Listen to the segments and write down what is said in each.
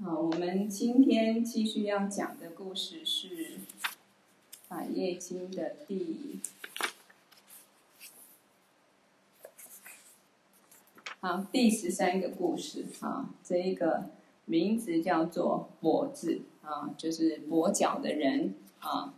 好，我们今天继续要讲的故事是《百业经》的第好第十三个故事啊，这一个名字叫做“跛子”啊，就是跛脚的人啊。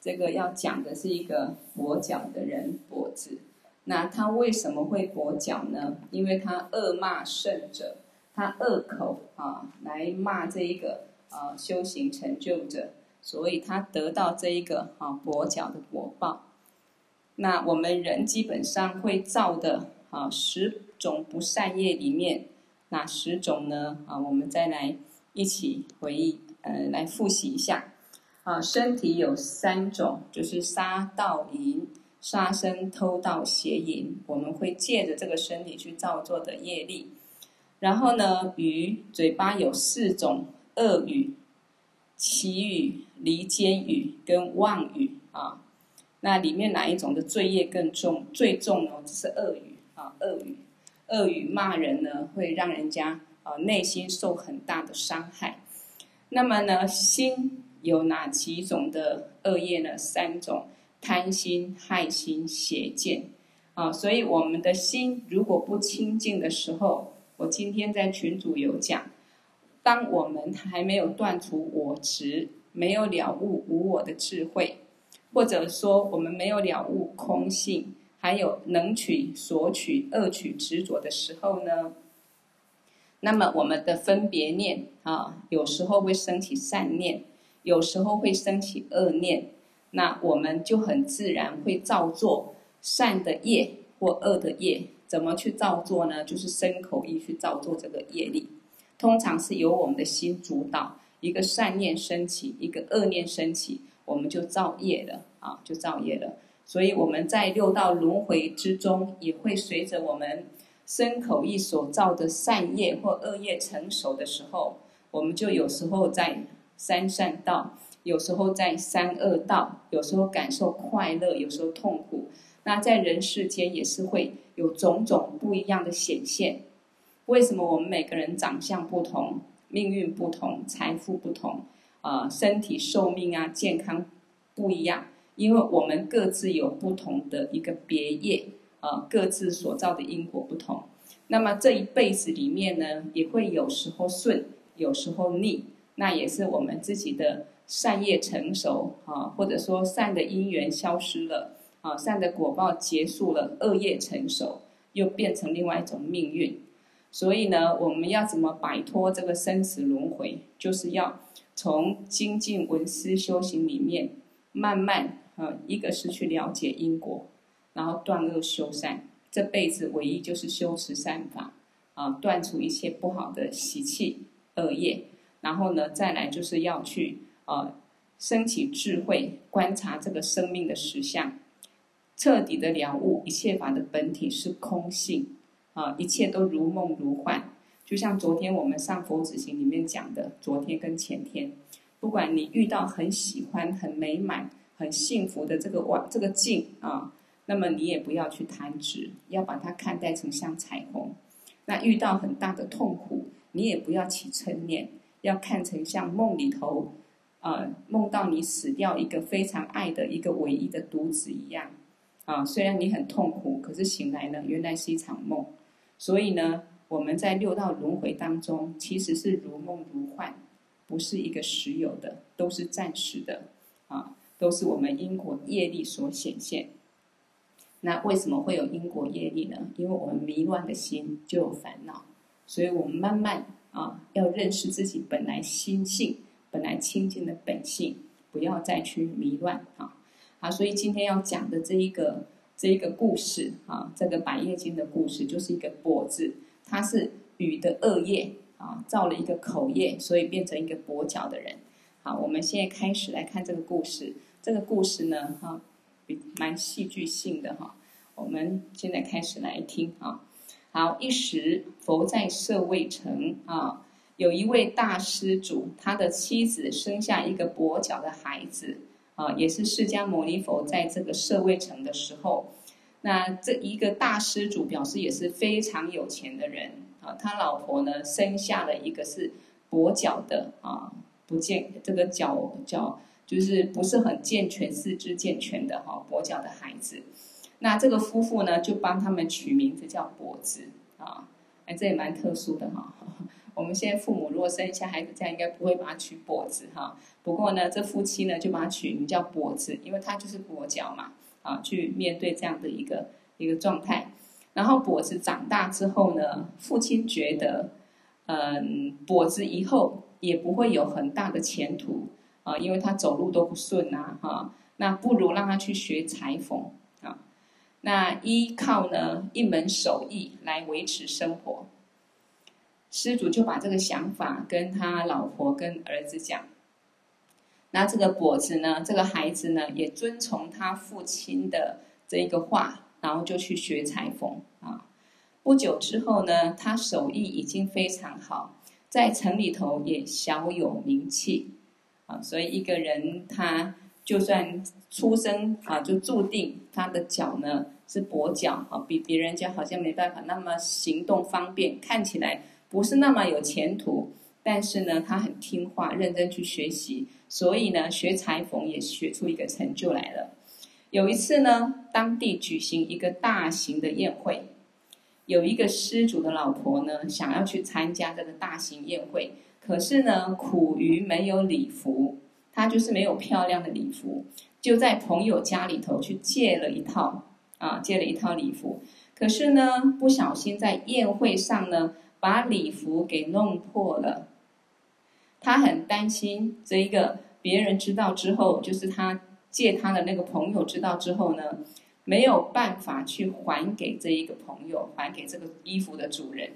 这个要讲的是一个跛脚的人，跛子。那他为什么会跛脚呢？因为他恶骂圣者。他恶口啊，来骂这一个啊修行成就者，所以他得到这一个啊跛脚的果报。那我们人基本上会造的啊十种不善业里面，哪十种呢？啊，我们再来一起回忆，呃，来复习一下。啊，身体有三种，就是杀盗淫、杀生、偷盗、邪淫，我们会借着这个身体去造作的业力。然后呢，语嘴巴有四种恶语、綺语、离间语跟妄语啊。那里面哪一种的罪业更重？最重哦，就是恶语啊，恶语，恶语骂人呢，会让人家啊内心受很大的伤害。那么呢，心有哪几种的恶业呢？三种：贪心、害心、邪见啊。所以我们的心如果不清净的时候，我今天在群组有讲，当我们还没有断除我执，没有了悟无我的智慧，或者说我们没有了悟空性，还有能取、所取、恶取、执着的时候呢，那么我们的分别念啊，有时候会升起善念，有时候会升起恶念，那我们就很自然会造作善的业或恶的业。怎么去造作呢？就是身口意去造作这个业力，通常是由我们的心主导。一个善念升起，一个恶念升起，我们就造业了啊，就造业了。所以我们在六道轮回之中，也会随着我们身口意所造的善业或恶业成熟的时候，我们就有时候在三善道，有时候在三恶道，有时候感受快乐，有时候痛苦。那在人世间也是会有种种不一样的显现。为什么我们每个人长相不同，命运不同，财富不同，啊、身体寿命啊，健康不一样？因为我们各自有不同的一个别业，啊、各自所造的因果不同。那么这一辈子里面呢，也会有时候顺，有时候逆。那也是我们自己的善业成熟啊，或者说善的因缘消失了。啊，善的果报结束了，恶业成熟，又变成另外一种命运。所以呢，我们要怎么摆脱这个生死轮回？就是要从精进闻思修行里面，慢慢啊，一个是去了解因果，然后断恶修善。这辈子唯一就是修持善法，啊，断除一切不好的习气恶业。然后呢，再来就是要去啊，升起智慧，观察这个生命的实相。彻底的了悟，一切法的本体是空性，啊，一切都如梦如幻。就像昨天我们上佛子行里面讲的，昨天跟前天，不管你遇到很喜欢、很美满、很幸福的这个外这个境啊，那么你也不要去贪执，要把它看待成像彩虹。那遇到很大的痛苦，你也不要起嗔念，要看成像梦里头，啊，梦到你死掉一个非常爱的一个唯一的独子一样。啊，虽然你很痛苦，可是醒来呢，原来是一场梦。所以呢，我们在六道轮回当中，其实是如梦如幻，不是一个实有的，都是暂时的，啊，都是我们因果业力所显现。那为什么会有因果业力呢？因为我们迷乱的心就有烦恼，所以我们慢慢啊，要认识自己本来心性，本来清净的本性，不要再去迷乱啊。啊，所以今天要讲的这一个这一个故事啊，这个百叶经的故事，就是一个跛子，他是语的恶业啊，造了一个口业，所以变成一个跛脚的人。好，我们现在开始来看这个故事。这个故事呢，哈，比蛮戏剧性的哈。我们现在开始来听啊。好，一时佛在舍卫城啊，有一位大施主，他的妻子生下一个跛脚的孩子。啊，也是释迦牟尼佛在这个舍卫城的时候，那这一个大施主表示也是非常有钱的人啊。他老婆呢，生下了一个是跛脚的啊，不健这个脚脚就是不是很健全，四肢健全的哈，跛脚的孩子。那这个夫妇呢，就帮他们取名字叫跛子啊，哎，这也蛮特殊的哈。我们现在父母如果生一下孩子，这样应该不会把他取跛子哈。不过呢，这夫妻呢就把他取名叫跛子，因为他就是跛脚嘛，啊，去面对这样的一个一个状态。然后跛子长大之后呢，父亲觉得，嗯，跛子以后也不会有很大的前途啊，因为他走路都不顺呐，哈。那不如让他去学裁缝啊，那依靠呢一门手艺来维持生活。施主就把这个想法跟他老婆跟儿子讲，那这个跛子呢，这个孩子呢，也遵从他父亲的这一个话，然后就去学裁缝啊。不久之后呢，他手艺已经非常好，在城里头也小有名气啊。所以一个人他就算出生啊，就注定他的脚呢是跛脚啊，比别人家好像没办法那么行动方便，看起来。不是那么有前途，但是呢，他很听话，认真去学习，所以呢，学裁缝也学出一个成就来了。有一次呢，当地举行一个大型的宴会，有一个施主的老婆呢，想要去参加这个大型宴会，可是呢，苦于没有礼服，她就是没有漂亮的礼服，就在朋友家里头去借了一套啊，借了一套礼服，可是呢，不小心在宴会上呢。把礼服给弄破了，他很担心这一个别人知道之后，就是他借他的那个朋友知道之后呢，没有办法去还给这一个朋友，还给这个衣服的主人。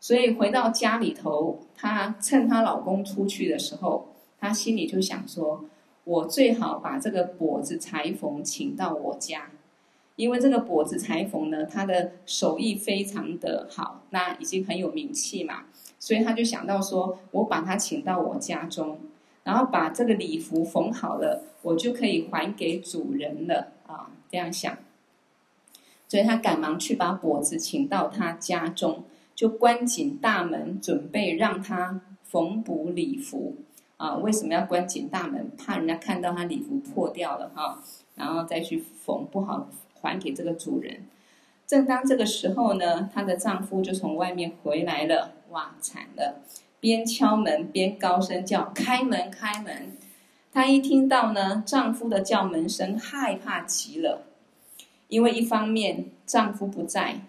所以回到家里头，她趁她老公出去的时候，她心里就想说：我最好把这个跛子裁缝请到我家。因为这个跛子裁缝呢，他的手艺非常的好，那已经很有名气嘛，所以他就想到说，我把他请到我家中，然后把这个礼服缝好了，我就可以还给主人了啊，这样想。所以他赶忙去把跛子请到他家中，就关紧大门，准备让他缝补礼服啊。为什么要关紧大门？怕人家看到他礼服破掉了哈，然后再去缝不好。还给这个主人。正当这个时候呢，她的丈夫就从外面回来了。哇，惨了！边敲门边高声叫：“开门，开门！”她一听到呢，丈夫的叫门声，害怕极了。因为一方面丈夫不在，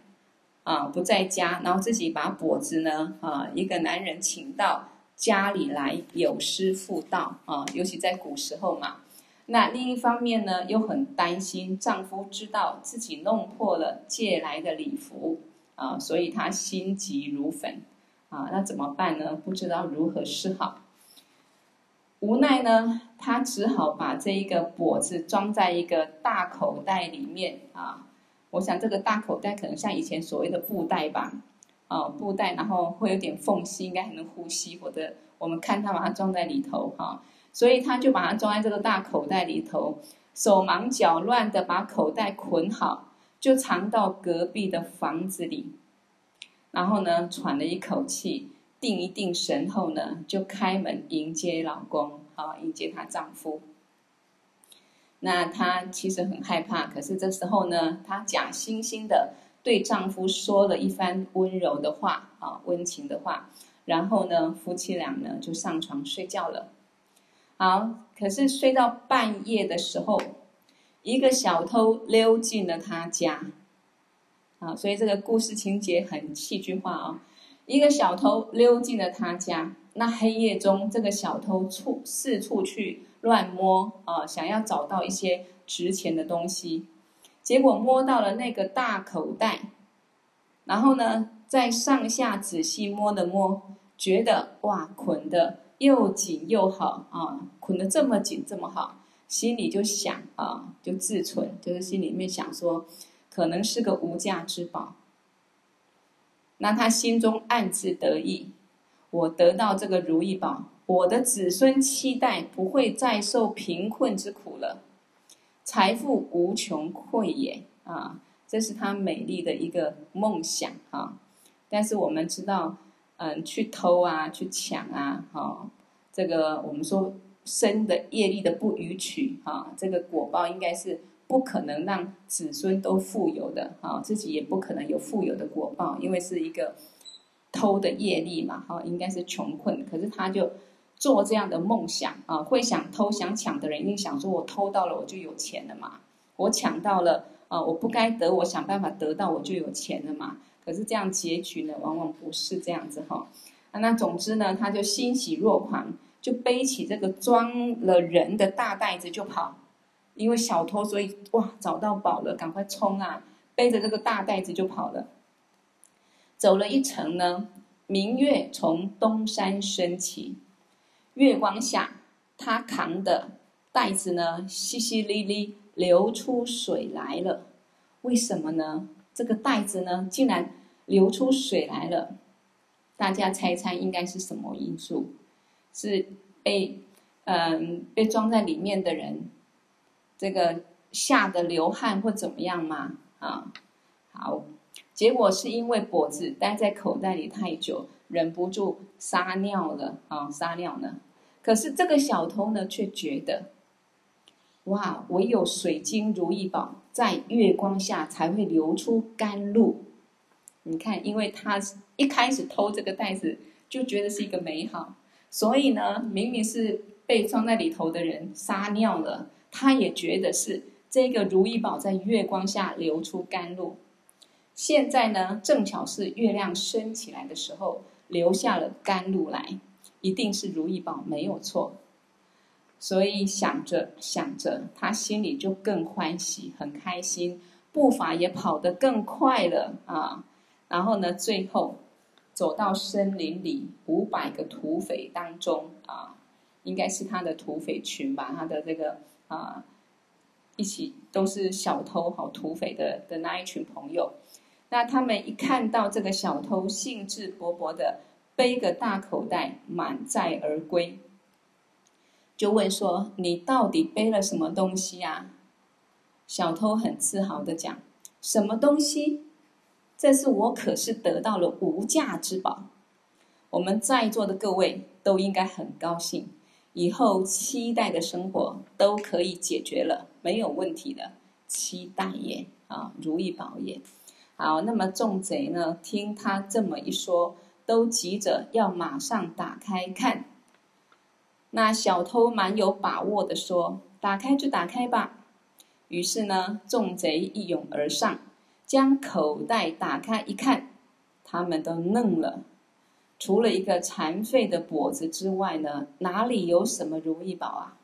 啊，不在家，然后自己把跛子呢，啊，一个男人请到家里来，有失妇道啊，尤其在古时候嘛。那另一方面呢，又很担心丈夫知道自己弄破了借来的礼服啊，所以她心急如焚啊。那怎么办呢？不知道如何是好。无奈呢，她只好把这一个跛子装在一个大口袋里面啊。我想这个大口袋可能像以前所谓的布袋吧，啊，布袋，然后会有点缝隙，应该还能呼吸。或者我们看她把它装在里头哈。所以他就把它装在这个大口袋里头，手忙脚乱的把口袋捆好，就藏到隔壁的房子里。然后呢，喘了一口气，定一定神后呢，就开门迎接老公，啊迎接她丈夫。那她其实很害怕，可是这时候呢，她假惺惺的对丈夫说了一番温柔的话，啊，温情的话。然后呢，夫妻俩呢就上床睡觉了。好，可是睡到半夜的时候，一个小偷溜进了他家。啊，所以这个故事情节很戏剧化啊、一个小偷溜进了他家，那黑夜中，这个小偷处四处去乱摸啊，想要找到一些值钱的东西，结果摸到了那个大口袋，然后呢，在上下仔细摸了摸，觉得哇，捆的。又紧又好啊，捆得这么紧这么好，心里就想啊，就自存，就是心里面想说，可能是个无价之宝。那他心中暗自得意，我得到这个如意宝，我的子孙七代不会再受贫困之苦了，财富无穷匮也啊！这是他美丽的一个梦想啊。但是我们知道。嗯去偷啊，去抢啊，哈、哦，这个我们说生的业力的不与取，哈、哦，这个果报应该是不可能让子孙都富有的，哈、自己也不可能有富有的果报，因为是一个偷的业力嘛，哈、哦，应该是穷困，可是他就。做这样的梦想啊，会想偷想抢的人，一定想说：我偷到了，我就有钱了嘛；我抢到了啊，我不该得，我想办法得到，我就有钱了嘛。可是这样结局呢，往往不是这样子哈。啊那总之呢，他就欣喜若狂，就背起这个装了人的大袋子就跑。因为小偷，所以哇，找到宝了，赶快冲啊！背着这个大袋子就跑了。走了一程呢，明月从东山升起。月光下，他扛的袋子呢，淅淅沥沥流出水来了。为什么呢？这个袋子呢，竟然流出水来了。大家猜猜，应该是什么因素？是被嗯被装在里面的人，这个吓得流汗或怎么样吗？啊，好，结果是因为脖子待在口袋里太久，忍不住撒尿了啊，撒尿呢。可是这个小偷呢，却觉得，哇，唯有水晶如意宝在月光下才会流出甘露。你看，因为他一开始偷这个袋子，就觉得是一个美好，所以呢，明明是被装在里头的人撒尿了，他也觉得是这个如意宝在月光下流出甘露。现在呢，正巧是月亮升起来的时候，流下了甘露来。一定是如意宝没有错，所以想着想着，他心里就更欢喜，很开心，步伐也跑得更快了啊。然后呢，最后走到森林里五百个土匪当中啊，应该是他的土匪群吧，他的这个啊，一起都是小偷好土匪的的那一群朋友。那他们一看到这个小偷，兴致勃勃的。背个大口袋，满载而归，就问说：“你到底背了什么东西啊？”小偷很自豪的讲：“什么东西？这是我可是得到了无价之宝。我们在座的各位都应该很高兴，以后期待的生活都可以解决了，没有问题的。期待也啊，如意宝也。好，那么众贼呢，听他这么一说。”都急着要马上打开看，那小偷蛮有把握的说：“打开就打开吧。”于是呢，众贼一拥而上，将口袋打开一看，他们都愣了。除了一个残废的跛子之外呢，哪里有什么如意宝啊？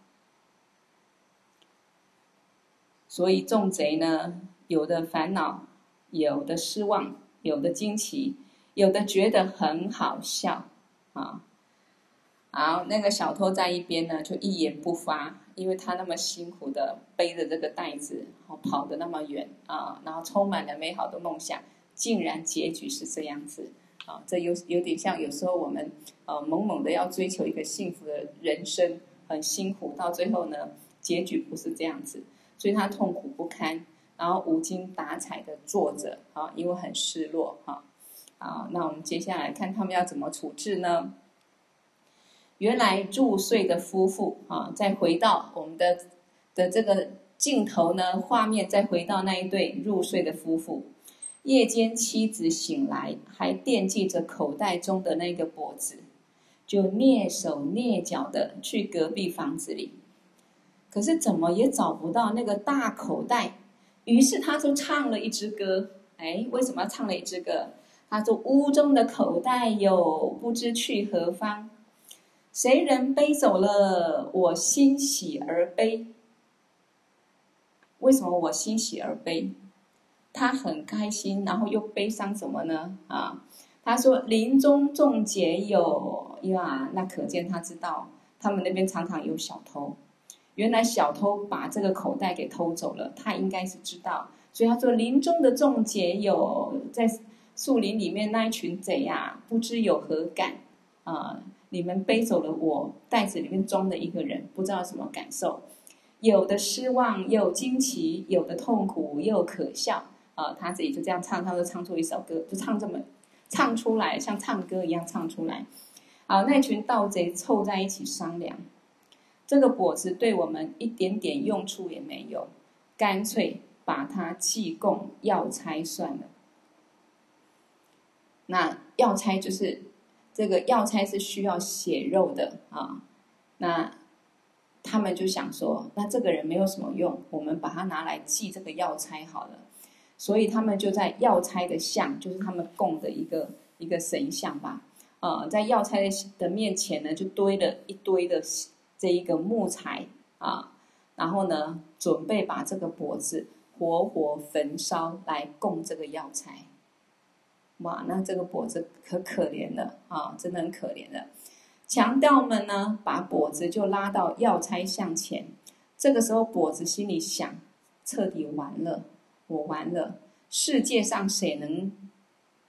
所以众贼呢，有的烦恼，有的失望，有的惊奇。有的觉得很好笑，啊，好，那个小偷在一边呢，就一言不发，因为他那么辛苦的背着这个袋子，跑得那么远啊，然后充满了美好的梦想，竟然结局是这样子，啊，这有有点像有时候我们呃猛猛的要追求一个幸福的人生，很辛苦，到最后呢，结局不是这样子，所以他痛苦不堪，然后无精打采的坐着，啊，因为很失落，哈。啊，那我们接下来看他们要怎么处置呢？原来入睡的夫妇啊，再回到我们的的这个镜头呢，画面再回到那一对入睡的夫妇。夜间妻子醒来，还惦记着口袋中的那个脖子，就蹑手蹑脚的去隔壁房子里，可是怎么也找不到那个大口袋，于是他就唱了一支歌。哎，为什么要唱了一支歌？他说：“屋中的口袋有，不知去何方。谁人背走了？我欣喜而悲。为什么我欣喜而悲？他很开心，然后又悲伤什么呢？啊，他说林中众劫有，呀，那可见他知道他们那边常常有小偷。原来小偷把这个口袋给偷走了，他应该是知道，所以他说林中的众劫有在。”树林里面那一群贼呀，不知有何感啊！你们背走了我袋子里面装的一个人，不知道什么感受。有的失望，又惊奇；有的痛苦，又可笑。啊，他自己就这样唱，他就唱出一首歌，就唱这么唱出来，像唱歌一样唱出来。好，那群盗贼凑在一起商量，这个果子对我们一点点用处也没有，干脆把它弃供药差算了。那药差就是这个药材是需要血肉的啊，那他们就想说，那这个人没有什么用，我们把他拿来祭这个药材好了。所以他们就在药材的像，就是他们供的一个一个神像吧，啊，在药材的面前呢，就堆了一堆的这一个木材啊，然后呢，准备把这个脖子活活焚烧来供这个药材。哇，那这个帛子可可怜了啊，真的很可怜的。强盗们呢，把跛子就拉到药差向前，这个时候跛子心里想：彻底完了。我完了，世界上谁能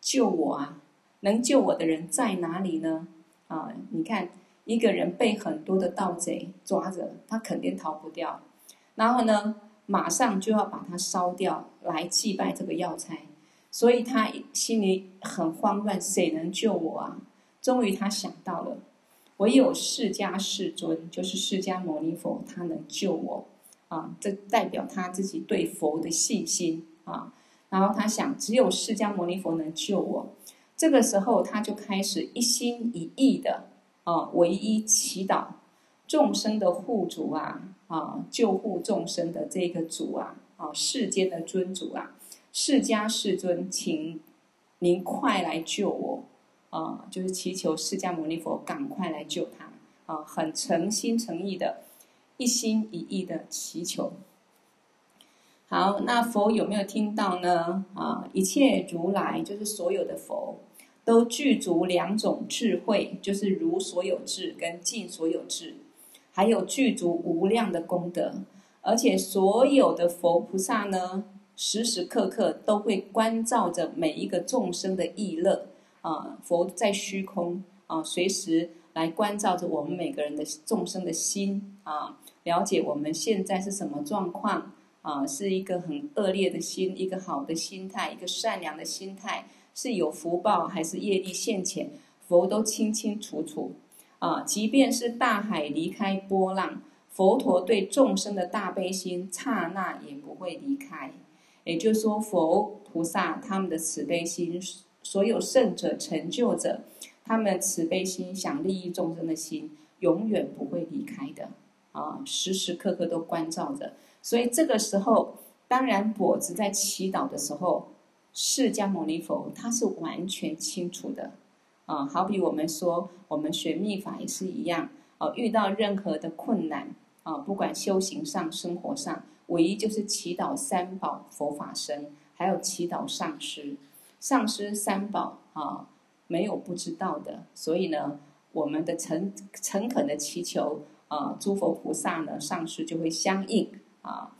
救我啊？能救我的人在哪里呢？啊，你看，一个人被很多的盗贼抓着，他肯定逃不掉。然后呢，马上就要把他烧掉，来祭拜这个药差。所以他心里很慌乱，谁能救我啊？终于他想到了，唯有释迦世尊，就是释迦牟尼佛，他能救我。啊，这代表他自己对佛的信心啊。然后他想，只有释迦牟尼佛能救我。这个时候，他就开始一心一意的啊，唯一祈祷众生的护主啊，啊，救护众生的这个主啊，啊，世间的尊主啊，释迦世尊，请您快来救我啊！就是祈求释迦牟尼佛赶快来救他啊，很诚心诚意的。一心一意的祈求。好，那佛有没有听到呢？啊，一切如来就是所有的佛，都具足两种智慧，就是如所有智跟尽所有智，还有具足无量的功德，而且所有的佛菩萨呢，时时刻刻都会关照着每一个众生的意乐啊。佛在虚空啊，随时来关照着我们每个人的众生的心啊。了解我们现在是什么状况啊？是一个很恶劣的心，一个好的心态，一个善良的心态，是有福报还是业力现前？佛都清清楚楚啊！即便是大海离开波浪，佛陀对众生的大悲心，刹那也不会离开。也就是说，佛菩萨他们的慈悲心，所有圣者成就者，他们慈悲心想利益众生的心，永远不会离开的。啊，时时刻刻都关照着，所以这个时候，当然果子在祈祷的时候，释迦牟尼佛他是完全清楚的。啊，好比我们说，我们学密法也是一样。啊，遇到任何的困难，啊，不管修行上、生活上，唯一就是祈祷三宝佛法僧，还有祈祷上师。上师三宝啊，没有不知道的。所以呢，我们的诚诚恳的祈求。啊，诸佛菩萨呢，上师就会相应啊。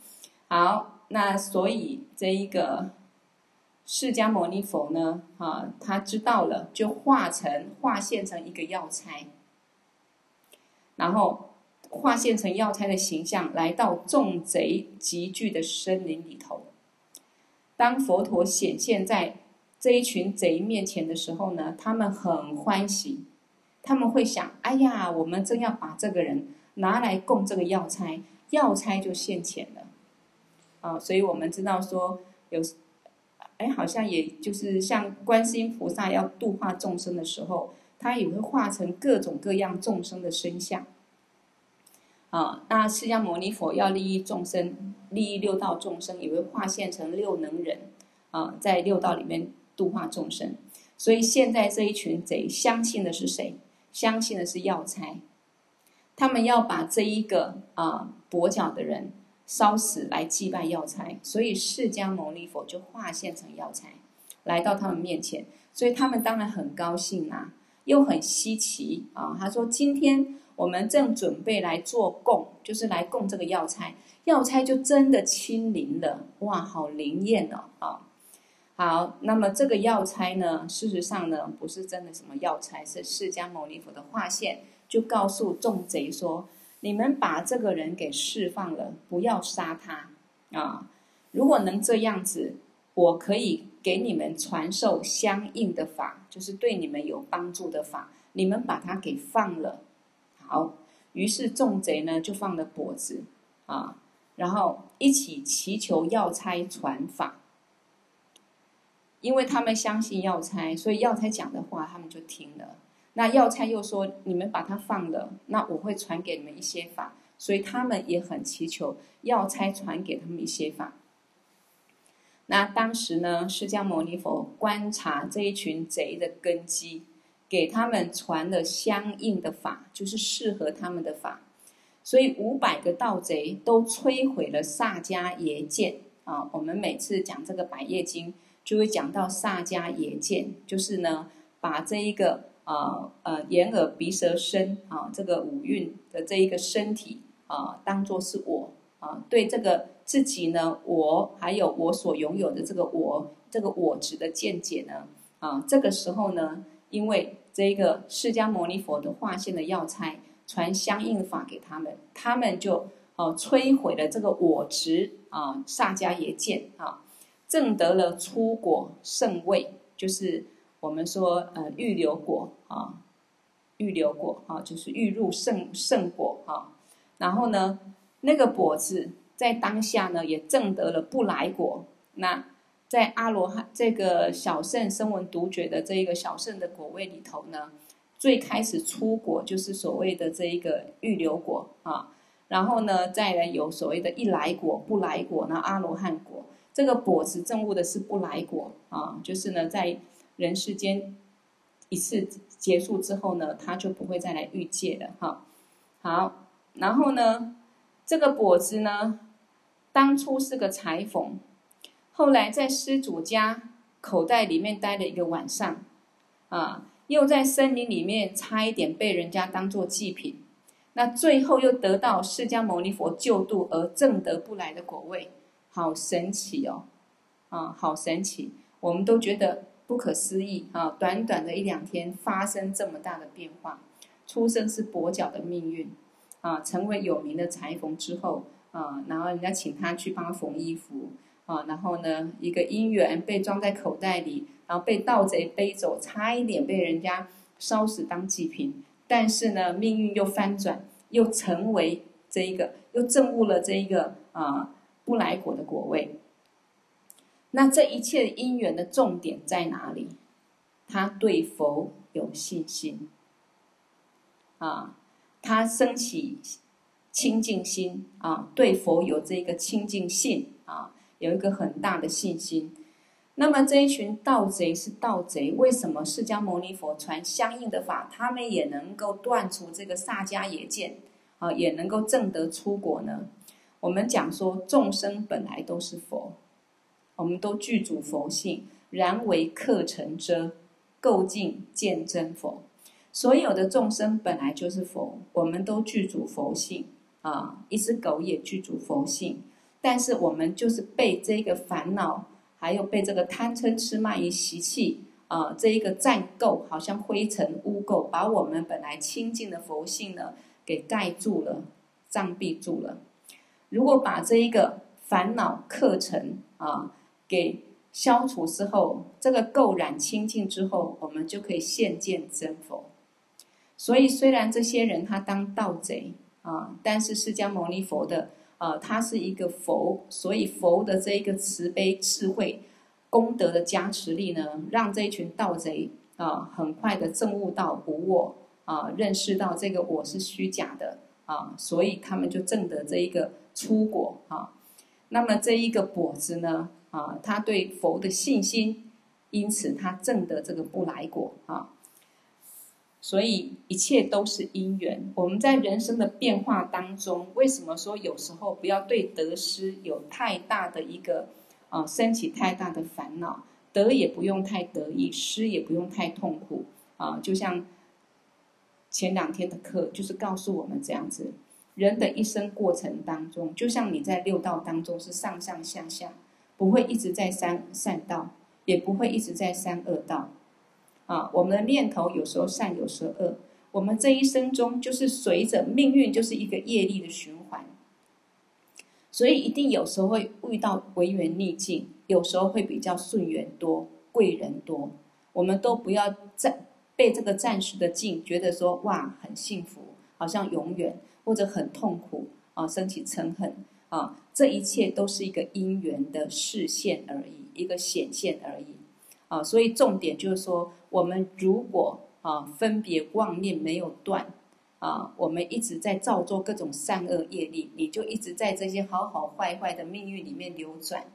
好，那所以这一个释迦牟尼佛呢，啊，他知道了，就化成化现成一个药材，然后化现成药差的形象，来到众贼集聚的森林里头。当佛陀显现在这一群贼面前的时候呢，他们很欢喜，他们会想：哎呀，我们正要把这个人。拿来供这个药差，药差就现前了，啊，所以我们知道说有，哎，好像也就是像观世音菩萨要度化众生的时候，他也会化成各种各样众生的身相，啊，那释迦牟尼佛要利益众生，利益六道众生，也会化现成六能人，啊，在六道里面度化众生。所以现在这一群贼相信的是谁？相信的是药材。他们要把这一个啊跛脚的人烧死来祭拜药材，所以释迦牟尼佛就化现成药材，来到他们面前，所以他们当然很高兴啊，又很稀奇啊。他说：“今天我们正准备来做供，就是来供这个药材，药材就真的亲临了，哇，好灵验哦！啊，好，那么这个药材呢，事实上呢，不是真的什么药材，是释迦牟尼佛的化现。”就告诉众贼说：“你们把这个人给释放了，不要杀他啊！如果能这样子，我可以给你们传授相应的法，就是对你们有帮助的法，你们把他给放了。好，于是众贼呢就放了钵子啊，然后一起祈求药差传法。因为他们相信药师，所以药师讲的话他们就听了。那药师又说：“你们把它放了，那我会传给你们一些法。”所以他们也很祈求药师传给他们一些法。那当时呢，释迦牟尼佛观察这一群贼的根基，给他们传了相应的法，就是适合他们的法。所以五百个盗贼都摧毁了萨迦耶见啊。我们每次讲这个百业经。就会讲到萨迦耶见，就是呢，把这一个啊呃，呃眼耳鼻舌身啊这个五蕴的这一个身体啊，当做是我啊，对这个自己呢，我还有我所拥有的这个我这个我执的见解呢啊，这个时候呢，因为这一个释迦牟尼佛的化现的药师传相应法给他们，他们就哦摧毁了这个我执啊萨迦耶见啊。证得了初果胜位，就是我们说呃预流果啊，预流果啊，就是预入胜胜果啊。然后呢，那个果子在当下呢也证得了不来果。那在阿罗汉这个小圣声闻独觉的这一个小圣的果位里头呢，最开始出果就是所谓的这一个预流果啊。然后呢，再来有所谓的一来果、不来果，那阿罗汉果。这个果子证悟的是不来果啊，就是呢，在人世间一次结束之后呢，他就不会再来欲界了哈。好，然后呢，这个果子呢，当初是个裁缝，后来在施主家口袋里面待了一个晚上，啊，又在森林里面差一点被人家当做祭品，那最后又得到释迦牟尼佛救度而正得不来的果位。好神奇哦，啊，好神奇！我们都觉得不可思议啊！短短的一两天发生这么大的变化，出生是跛脚的命运啊，成为有名的裁缝之后啊，然后人家请他去帮他缝衣服啊，然后呢，一个因缘被装在口袋里，然后被盗贼背走，差一点被人家烧死当祭品，但是呢，命运又翻转，又成为这一个，又证悟了这一个啊。不来果的果位，那这一切因缘的重点在哪里？他对佛有信心啊，他升起清净心啊，对佛有这个清净性，有一个很大的信心。那么这一群盗贼是盗贼，为什么释迦牟尼佛传相应的法，他们也能够断除这个萨迦耶见啊，也能够证得出果呢？我们讲说，众生本来都是佛，我们都具足佛性，然为客尘遮，垢净见真佛。所有的众生本来就是佛，我们都具足佛性啊，一只狗也具足佛性，但是我们就是被这个烦恼，还有被这个贪嗔痴慢疑习气啊，这一个占垢，好像灰尘污垢，把我们本来清净的佛性呢，给盖住了，障蔽住了。如果把这一个烦恼课程啊给消除之后，这个垢染清净之后，我们就可以现见真佛。所以，虽然这些人他当盗贼啊，但是释迦牟尼佛的啊，他是一个佛，所以佛的这一个慈悲、智慧、功德的加持力呢，让这一群盗贼啊，很快的证悟到无我啊，认识到这个我是虚假的啊，所以他们就证得这一个。初果啊，那么这一个果子呢啊，他对佛的信心，因此他证得这个不来果啊。所以一切都是因缘。我们在人生的变化当中，为什么说有时候不要对得失有太大的一个啊，升起太大的烦恼？得也不用太得意，失也不用太痛苦啊。就像前两天的课，就是告诉我们这样子。人的一生过程当中，就像你在六道当中是上上下下，不会一直在三善道，也不会一直在三恶道。啊，我们的念头有时候善，有时候恶。我们这一生中就是随着命运，就是一个业力的循环。所以一定有时候会遇到违缘逆境，有时候会比较顺缘多，贵人多。我们都不要暂被这个暂时的境觉得说哇很幸福，好像永远或者很痛苦啊，升起嗔恨啊，这一切都是一个因缘的示现而已，一个显现而已啊。所以重点就是说，我们如果啊分别妄念没有断。啊，我们一直在造作各种善恶业力，你就一直在这些好好坏坏的命运里面流转。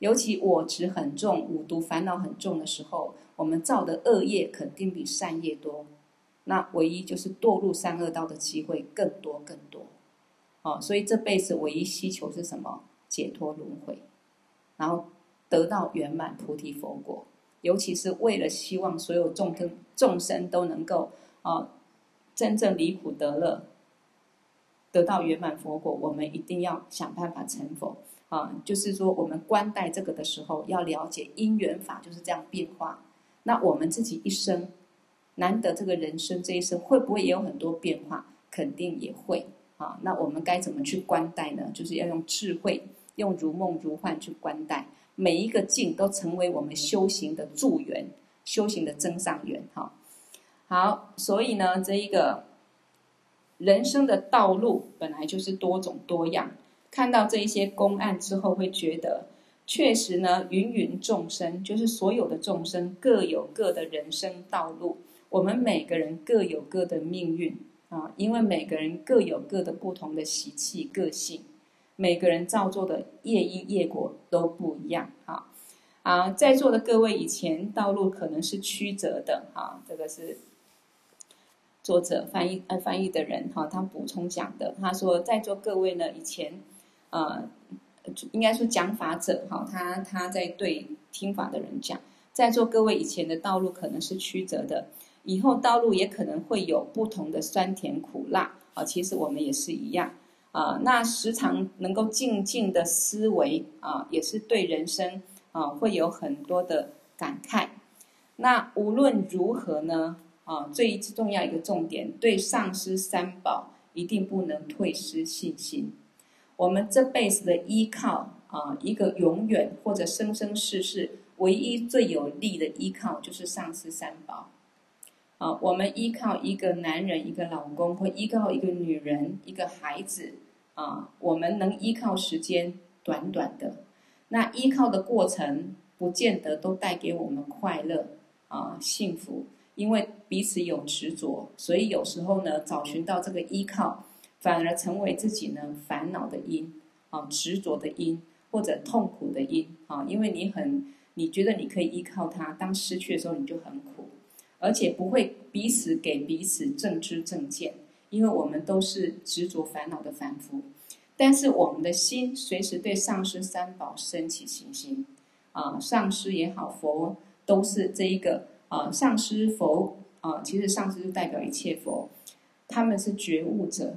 尤其我执很重、五毒烦恼很重的时候，我们造的恶业肯定比善业多。那唯一就是堕入三恶道的机会更多更多。哦，所以这辈子唯一需求是什么？解脱轮回，然后得到圆满菩提佛果。尤其是为了希望所有众生众生都能够啊。真正离苦得乐，得到圆满佛果，我们一定要想办法成佛啊！就是说，我们观待这个的时候，要了解因缘法就是这样变化。那我们自己一生难得这个人生这一生，会不会也有很多变化？肯定也会啊！那我们该怎么去观待呢？就是要用智慧，用如梦如幻去观待每一个境，都成为我们修行的助缘，修行的增上缘哈。好，所以呢，这一个人生的道路本来就是多种多样。看到这一些公案之后，会觉得确实呢，芸芸众生就是所有的众生各有各的人生道路，我们每个人各有各的命运啊，因为每个人各有各的不同的习气个性，每个人造作的业因业果都不一样哈。啊，在座的各位以前道路可能是曲折的哈，这个是。作者翻译呃翻译的人哈，他补充讲的，他说在座各位呢，以前，呃，应该说讲法者哈，他他在对听法的人讲，在座各位以前的道路可能是曲折的，以后道路也可能会有不同的酸甜苦辣啊，其实我们也是一样啊，那时常能够静静的思维啊，也是对人生啊会有很多的感慨。那无论如何呢？啊，最重要一个重点，对上师三宝一定不能退失信心。我们这辈子的依靠啊，一个永远或者生生世世唯一最有力的依靠就是上师三宝。啊，我们依靠一个男人、一个老公，或依靠一个女人、一个孩子啊，我们能依靠时间短短的，那依靠的过程不见得都带给我们快乐啊、幸福。因为彼此有执着，所以有时候呢，找寻到这个依靠，反而成为自己呢烦恼的因啊，执着的因或者痛苦的因啊。因为你很，你觉得你可以依靠他，当失去的时候你就很苦，而且不会彼此给彼此正知正见，因为我们都是执着烦恼的凡夫。但是我们的心随时对上师三宝升起信心啊，上师也好，佛都是这一个。啊，上师佛啊，其实上师就代表一切佛，他们是觉悟者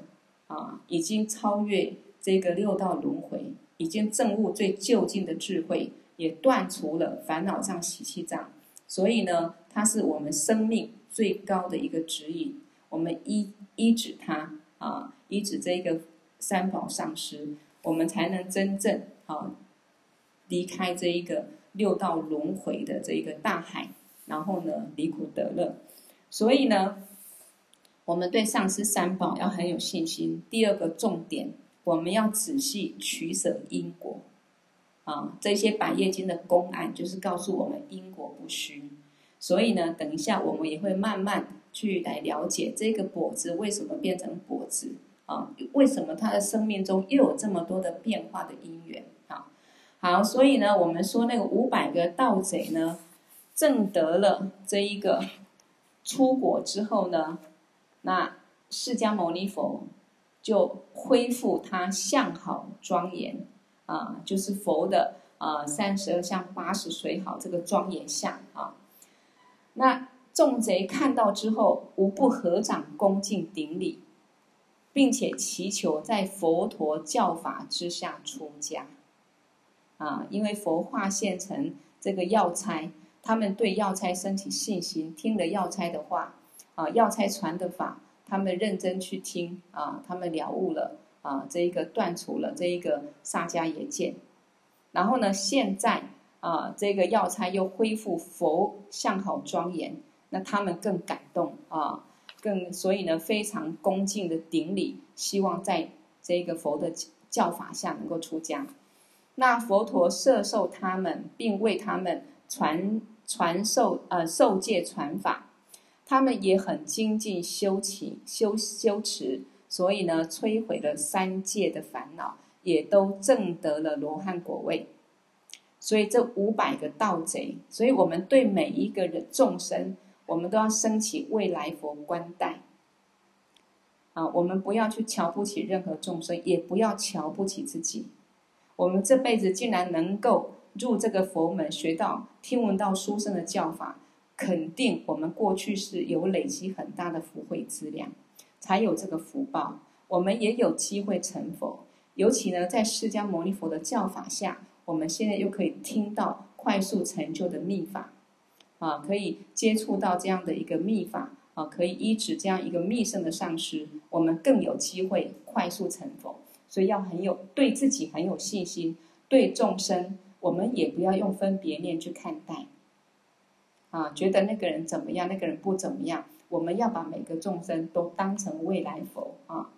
啊，已经超越这个六道轮回，已经证悟最究竟的智慧，也断除了烦恼障、习气障，所以呢，它是我们生命最高的一个指引。我们依依止它啊，依止这个三宝上师，我们才能真正啊离开这一个六道轮回的这一个大海。然后呢，离苦得乐，所以呢，我们对上师三宝要很有信心。第二个重点，我们要仔细取舍因果。啊，这些百业经的公案就是告诉我们因果不虚。所以呢，等一下我们也会慢慢去来了解这个跛子为什么变成跛子啊？为什么他的生命中又有这么多的变化的因缘？啊，好，所以呢，我们说那个五百个盗贼呢。证得了这一个出果之后呢，那释迦牟尼佛就恢复他相好庄严啊，就是佛的啊三十二相八十随好这个庄严相啊。那众贼看到之后，无不合掌恭敬顶礼，并且祈求在佛陀教法之下出家啊，因为佛化现成这个药差。他们对药差升起信心，听了药差的话，啊，药差传的法，他们认真去听，啊，他们了悟了，啊这一个断除了这一个萨迦耶见，然后呢，现在啊这个药材又恢复佛相好庄严，那他们更感动啊，更所以呢非常恭敬的顶礼，希望在这个佛的教法下能够出家。那佛陀摄受他们，并为他们传传授呃受戒传法，他们也很精进修持修修持，所以呢摧毁了三界的烦恼，也都证得了罗汉果位。所以这五百个盗贼，所以我们对每一个人众生，我们都要升起未来佛观待。啊，我们不要去瞧不起任何众生，也不要瞧不起自己。我们这辈子竟然能够入这个佛门，学到听闻到书生的教法，肯定我们过去是有累积很大的福慧资粮，才有这个福报。我们也有机会成佛，尤其呢，在释迦牟尼佛的教法下，我们现在又可以听到快速成就的秘法，啊，可以接触到这样的一个秘法，啊，可以医治这样一个密圣的上师，我们更有机会快速成佛。所以要很有对自己很有信心，对众生，我们也不要用分别念去看待，啊，觉得那个人怎么样，那个人不怎么样，我们要把每个众生都当成未来佛啊。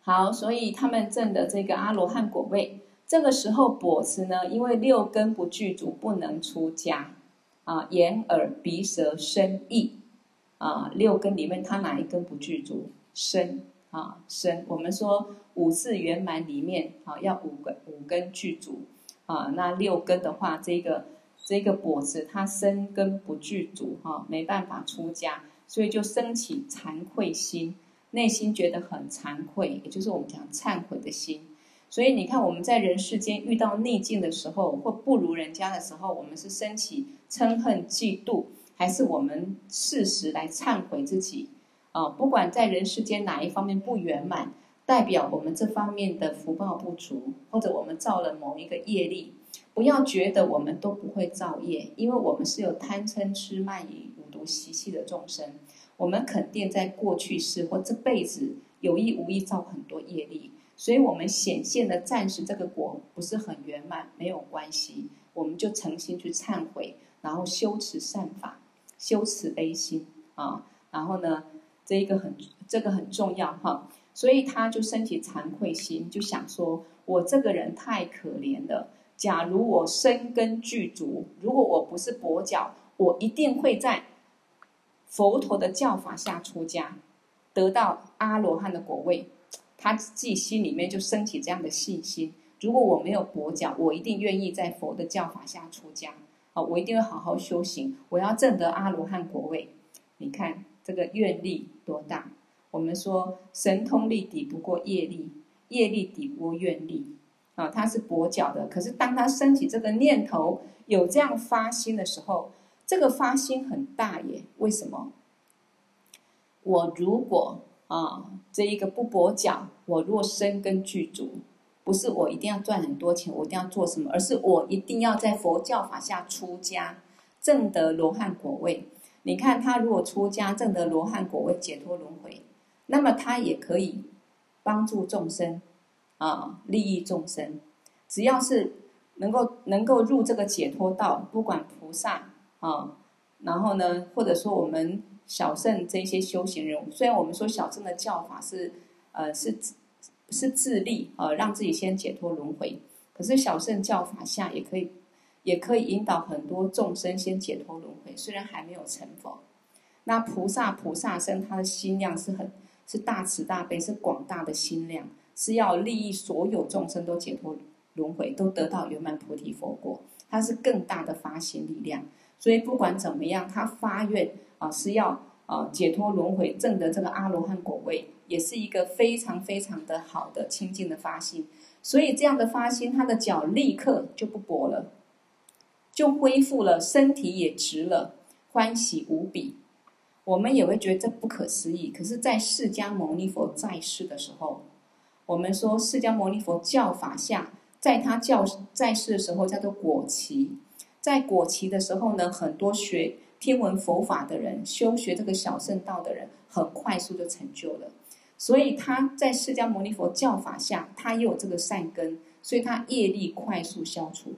好，所以他们证的这个阿罗汉果位，这个时候钵池呢，因为六根不具足，不能出家啊，眼耳鼻舌身意啊，六根里面他哪一根不具足？身。啊，身我们说五字圆满里面啊，要五个五根具足啊。那六根的话，这个这个钵池他身根不具足哈、啊，没办法出家，所以就升起惭愧心，内心觉得很惭愧，也就是我们讲忏悔的心。所以你看我们在人世间遇到逆境的时候，或不如人家的时候，我们是升起嗔恨嫉妒，还是我们适时来忏悔自己？啊，不管在人世间哪一方面不圆满，代表我们这方面的福报不足，或者我们造了某一个业力，不要觉得我们都不会造业，因为我们是有贪嗔痴慢疑五毒习气的众生，我们肯定在过去世或这辈子有意无意造很多业力，所以我们显现的暂时这个果不是很圆满，没有关系，我们就诚心去忏悔，然后修持善法，修慈悲心啊，然后呢，这一个很，这个很重要哈，所以他就升起惭愧心，就想说：我这个人太可怜了。假如我生根具足，如果我不是跛脚，我一定会在佛陀的教法下出家，得到阿罗汉的果位。他自己心里面就升起这样的信心：如果我没有跛脚，我一定愿意在佛的教法下出家。啊，我一定会好好修行，我要证得阿罗汉果位。你看。这个愿力多大？我们说神通力抵不过业力，业力抵不过愿力啊！他是跛脚的，可是当他升起这个念头，有这样发心的时候，这个发心很大耶。为什么？我如果啊，这一个不跛脚，我若身根具足，不是我一定要赚很多钱，我一定要做什么，而是我一定要在佛教法下出家，证得罗汉果位。你看他如果出家证得罗汉果位解脱轮回，那么他也可以帮助众生啊，利益众生。只要是能够能够入这个解脱道，不管菩萨啊，然后呢，或者说我们小圣这些修行人，虽然我们说小圣的教法是呃是是自利呃，让自己先解脱轮回，可是小圣教法下也可以。也可以引导很多众生先解脱轮回，虽然还没有成佛。那菩萨菩萨身，他的心量是很是大慈大悲，是广大的心量，是要利益所有众生都解脱轮回，都得到圆满菩提佛果。他是更大的发心力量，所以不管怎么样，他发愿啊是要啊解脱轮回，证得这个阿罗汉果位，也是一个非常非常的好的清净的发心。所以这样的发心，他的脚立刻就不跛了。就恢复了，身体也直了，欢喜无比。我们也会觉得这不可思议。可是，在释迦牟尼佛在世的时候，我们说释迦牟尼佛教法下，在他教在世的时候叫做果期，在果期的时候呢，很多学听闻佛法的人，修学这个小圣道的人，很快速就成就了。所以他在释迦牟尼佛教法下，他也有这个善根，所以他业力快速消除，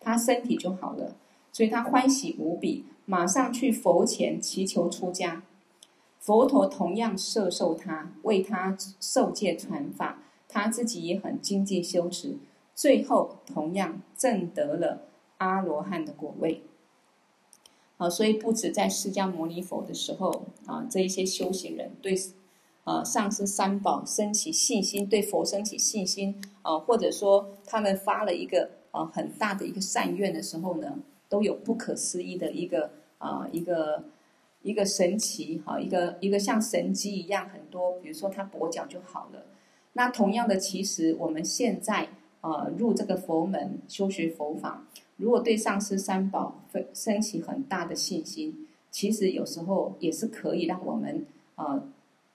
他身体就好了，所以他欢喜无比，马上去佛前祈求出家，佛陀同样摄受他，为他受戒传法，他自己也很精进修持，最后同样证得了阿罗汉的果位。啊，所以不止在释迦牟尼佛的时候啊，这一些修行人对。呃，上师三宝升起信心，对佛升起信心，啊，或者说他们发了一个呃很大的一个善愿的时候呢，都有不可思议的一个啊、一个一个神奇哈，一个一个像神迹一样很多，比如说他跛脚就好了。那同样的，其实我们现在啊入这个佛门修学佛法，如果对上师三宝升起很大的信心，其实有时候也是可以让我们呃。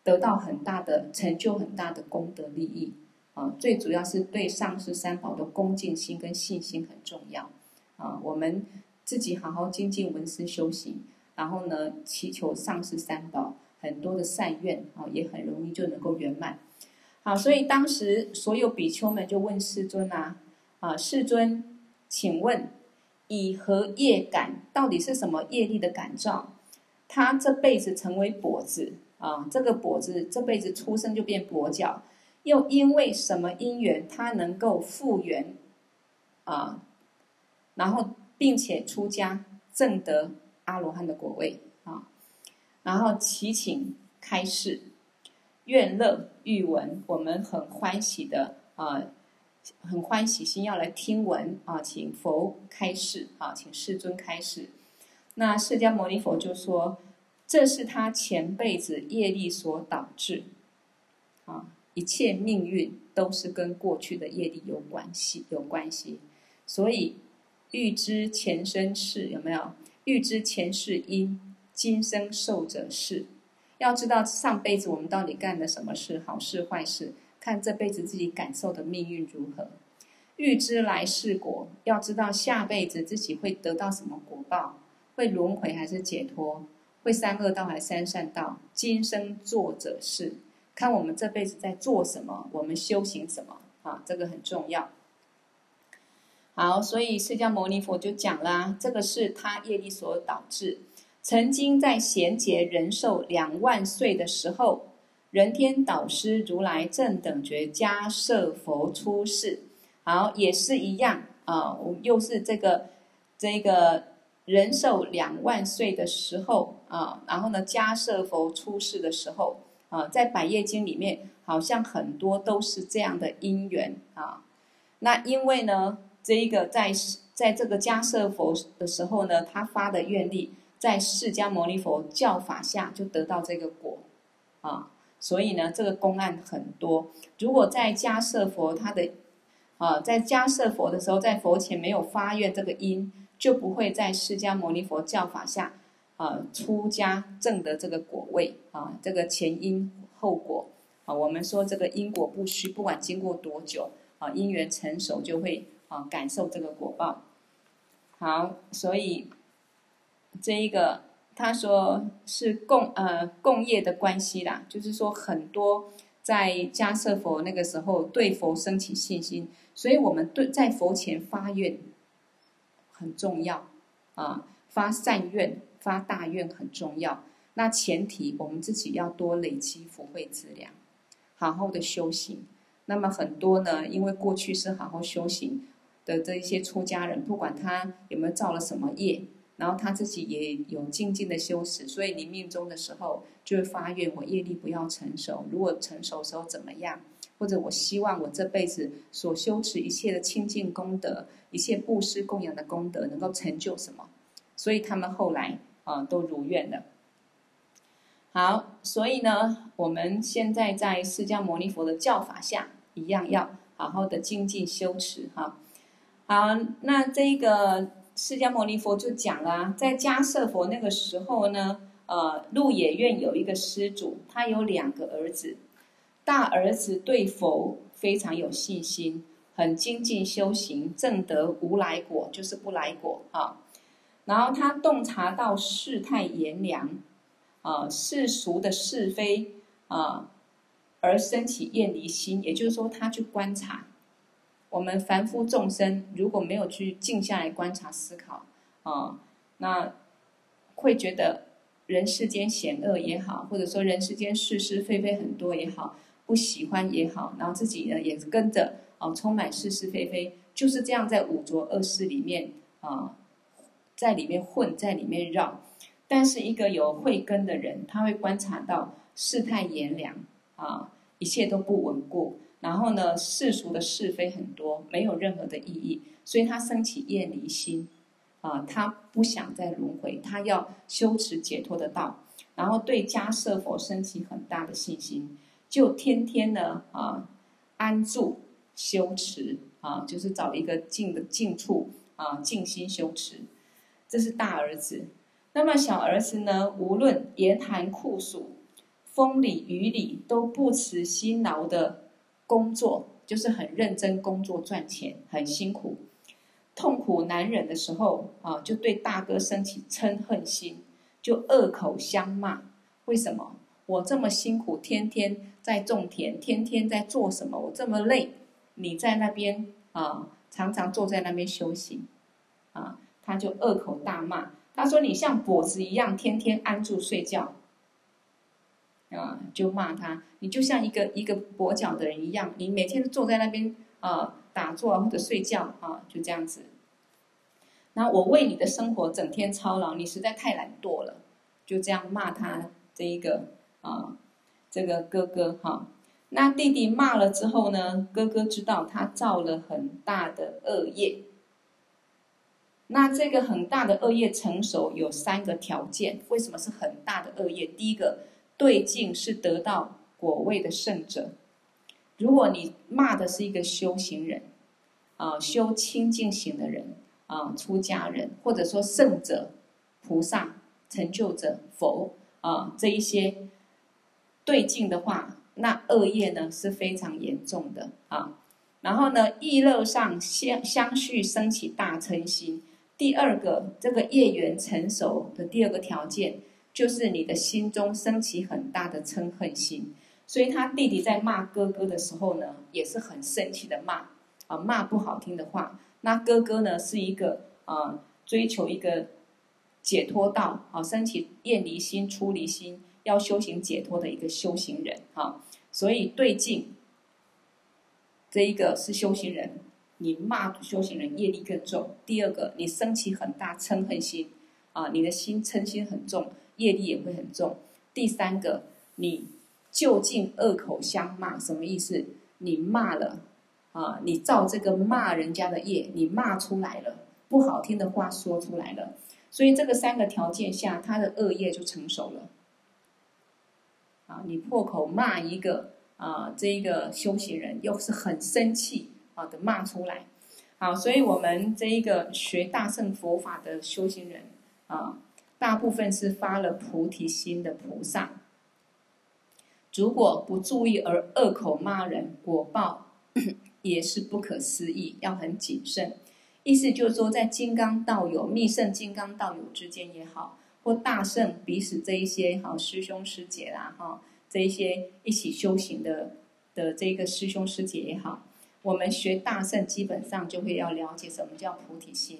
得到很大的成就，很大的功德利益啊！最主要是对上师三宝的恭敬心跟信心很重要啊！我们自己好好精进闻思修行，然后呢，祈求上师三宝很多的善愿啊，也很容易就能够圆满。好，所以当时所有比丘们就问世尊啊啊，世尊，请问以何业感？到底是什么业力的感召？他这辈子成为跛子。啊，这个跛子这辈子出生就变跛脚，又因为什么因缘，他能够复原啊？然后并且出家证得阿罗汉的果位啊，然后祈请开示，愿乐欲闻，我们很欢喜的啊，很欢喜心要来听闻啊，请佛开示啊，请世尊开示。那释迦牟尼佛就说。这是他前辈子业力所导致，啊，一切命运都是跟过去的业力有关系，有关系。所以欲知前生事有没有？欲知前世因，今生受者是。要知道上辈子我们到底干了什么事，好事坏事，看这辈子自己感受的命运如何。预知来世果，要知道下辈子自己会得到什么果报，会轮回还是解脱。会三恶道还是三善道？今生做者是，看我们这辈子在做什么，我们修行什么啊？这个很重要。好，所以释迦牟尼佛就讲啦，这个是他业力所导致。曾经在贤劫人寿两万岁的时候，人天导师如来正等觉迦叶佛出世。好，也是一样啊，我又是这个这个。人寿两万岁的时候啊，然后呢，迦叶佛出世的时候啊，在百业经里面好像很多都是这样的因缘啊。那因为呢，这一个在在这个迦叶佛的时候呢，他发的愿力，在释迦牟尼佛教法下就得到这个果啊，所以呢，这个公案很多。如果在迦叶佛他的啊，在迦叶佛的时候，在佛前没有发愿这个因。就不会在释迦牟尼佛教法下，啊，出家证得这个果位啊，这个前因后果啊，我们说这个因果不虚，不管经过多久啊，因缘成熟就会啊感受这个果报。好，所以这一个他说是共呃共业的关系啦，就是说很多在迦叶佛那个时候对佛生起信心，所以我们对在佛前发愿。很重要啊！发善愿、发大愿很重要。那前提我们自己要多累积福慧资粮，好好的修行。那么很多呢，因为过去是好好修行的这一些出家人，不管他有没有造了什么业，然后他自己也有静静的修持，所以临命终的时候就会发愿：我业力不要成熟，如果成熟的时候怎么样？或者我希望我这辈子所修持一切的清净功德，一切布施供养的功德能够成就什么？所以他们后来啊、都如愿了。好，所以呢，我们现在在释迦牟尼佛的教法下，一样要好好的精进修持哈。好，那这个释迦牟尼佛就讲了，在迦叶佛那个时候呢，呃，鹿野苑有一个施主，他有两个儿子。大儿子对佛非常有信心，很精进修行，证得无来果，就是不来果啊。然后他洞察到世态炎凉，啊，世俗的是非啊，而生起厌离心，也就是说，他去观察我们凡夫众生，如果没有去静下来观察思考啊，那会觉得人世间险恶也好，或者说人世间是是非非很多也好，不喜欢也好，然后自己呢也跟着啊充满是是非非，就是这样在五浊恶世里面啊，在里面混，在里面绕。但是一个有慧根的人，他会观察到世态炎凉。啊，一切都不稳固，然后呢，世俗的是非很多，没有任何的意义，所以他升起厌离心，啊，他不想再轮回，他要修持解脱的道，然后对迦叶佛升起很大的信心，就天天呢啊安住修持啊，就是找一个静的静处啊，静心修持，这是大儿子。那么小儿子呢，无论严寒酷暑。风里雨里都不辞辛劳的工作，就是很认真工作赚钱，很辛苦。痛苦难忍的时候啊，就对大哥升起嗔恨心，就恶口相骂。为什么我这么辛苦，天天在种田，天天在做什么？我这么累，你在那边啊，常常坐在那边休息啊，他就恶口大骂。他说：“你像跛子一样，天天安住睡觉。”啊，就骂他，你就像一个一个跛脚的人一样，你每天都坐在那边啊打坐或者睡觉啊，就这样子。那我为你的生活整天操劳，你实在太懒惰了，就这样骂他这一个啊这个哥哥哈、那弟弟骂了之后呢，哥哥知道他造了很大的恶业。那这个很大的恶业成熟有三个条件，为什么是很大的恶业？第一个。对境是得到果位的圣者。如果你骂的是一个修行人，啊，修清净行的人，啊，出家人，或者说圣者、菩萨、成就者、佛，啊，这一些对境的话，那恶业呢是非常严重的啊。然后呢，意乐上相相续升起大嗔心。第二个，这个业缘成熟的第二个条件。就是你的心中升起很大的嗔恨心，所以他弟弟在骂哥哥的时候呢，也是很生气的骂，啊，骂不好听的话。那哥哥呢，是一个啊，追求一个解脱道，啊，升起厌离心、出离心，要修行解脱的一个修行人，啊，所以对境，这一个是修行人，你骂修行人业力更重。第二个，你升起很大嗔恨心，啊，你的心嗔心很重。业力也会很重。第三个，你就近恶口相骂，什么意思？你骂了啊，你照这个骂人家的业，你骂出来了，不好听的话说出来了，所以这个三个条件下，他的恶业就成熟了。啊，你破口骂一个啊，这一个修行人，又是很生气啊的骂出来。好，所以我们这一个学大乘佛法的修行人啊。大部分是发了菩提心的菩萨，如果不注意而恶口骂人，果报 也是不可思议，要很谨慎。意思就是说，在金刚道友、密圣金刚道友之间也好，或大圣彼此这一些好师兄师姐啦，哈，这一些一起修行的的这个师兄师姐也好，我们学大圣基本上就会要了解什么叫菩提心。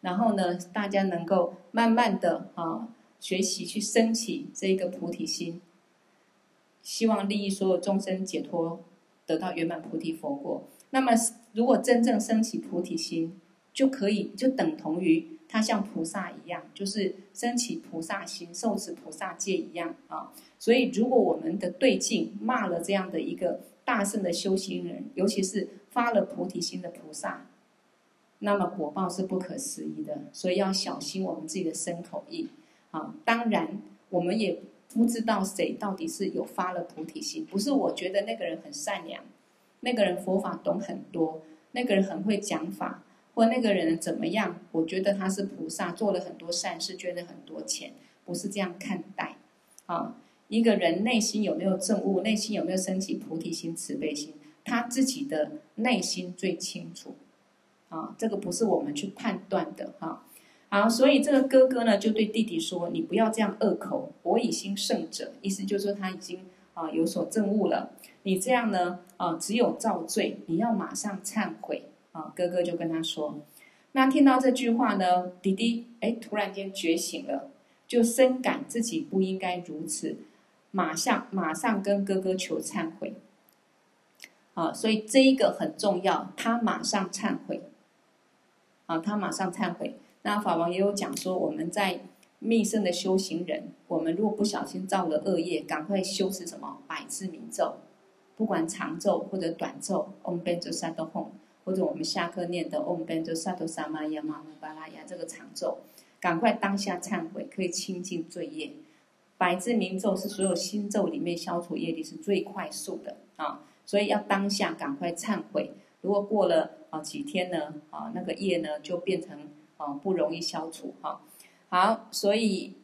然后呢，大家能够慢慢的啊学习去升起这一个菩提心，希望利益所有众生解脱，得到圆满菩提佛果。那么，如果真正升起菩提心，就可以就等同于他像菩萨一样，就是升起菩萨心，受持菩萨戒一样啊。所以，如果我们的对境骂了这样的一个大圣的修行人，尤其是发了菩提心的菩萨。那么果报是不可思议的，所以要小心我们自己的身口意啊。当然，我们也不知道谁到底是有发了菩提心，不是我觉得那个人很善良，那个人佛法懂很多，那个人很会讲法，或那个人怎么样，我觉得他是菩萨，做了很多善事，捐了很多钱，不是这样看待啊。一个人内心有没有正悟，内心有没有升起菩提心、慈悲心，他自己的内心最清楚。啊，这个不是我们去判断的哈。好，所以这个哥哥呢，就对弟弟说：“你不要这样恶口，我已心胜者。”意思就是说他已经啊有所证悟了。你这样呢啊，只有造罪，你要马上忏悔啊。哥哥就跟他说，那听到这句话呢，弟弟哎突然间觉醒了，就深感自己不应该如此，马上马上跟哥哥求忏悔。啊，所以这一个很重要，他马上忏悔。啊，他马上忏悔。那法王也有讲说，我们在密圣的修行人，我们如果不小心造了恶业，赶快修持什么百字明咒，不管长咒或者短咒，Om Benzo Sato Hon，或者我们下课念的 Om Benzo Sato Samaya Mamu Balaya 这个长咒，赶快当下忏悔，可以清净罪业。百字明咒是所有心咒里面消除业力是最快速的啊，所以要当下赶快忏悔。如果过了啊几天呢啊那个业呢就变成啊不容易消除哈，好，所以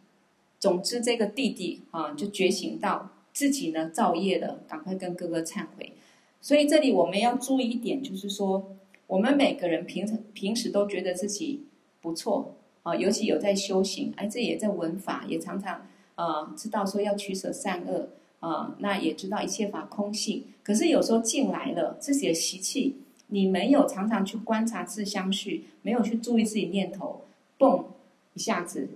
总之这个弟弟啊就觉醒到自己呢造业了，赶快跟哥哥忏悔。所以这里我们要注意一点，就是说我们每个人平常平时都觉得自己不错啊，尤其有在修行，哎，这也在闻法，也常常啊知道说要取舍善恶啊，那也知道一切法空性，可是有时候进来了自己的习气。你没有常常去观察自相续，没有去注意自己念头，蹦一下子，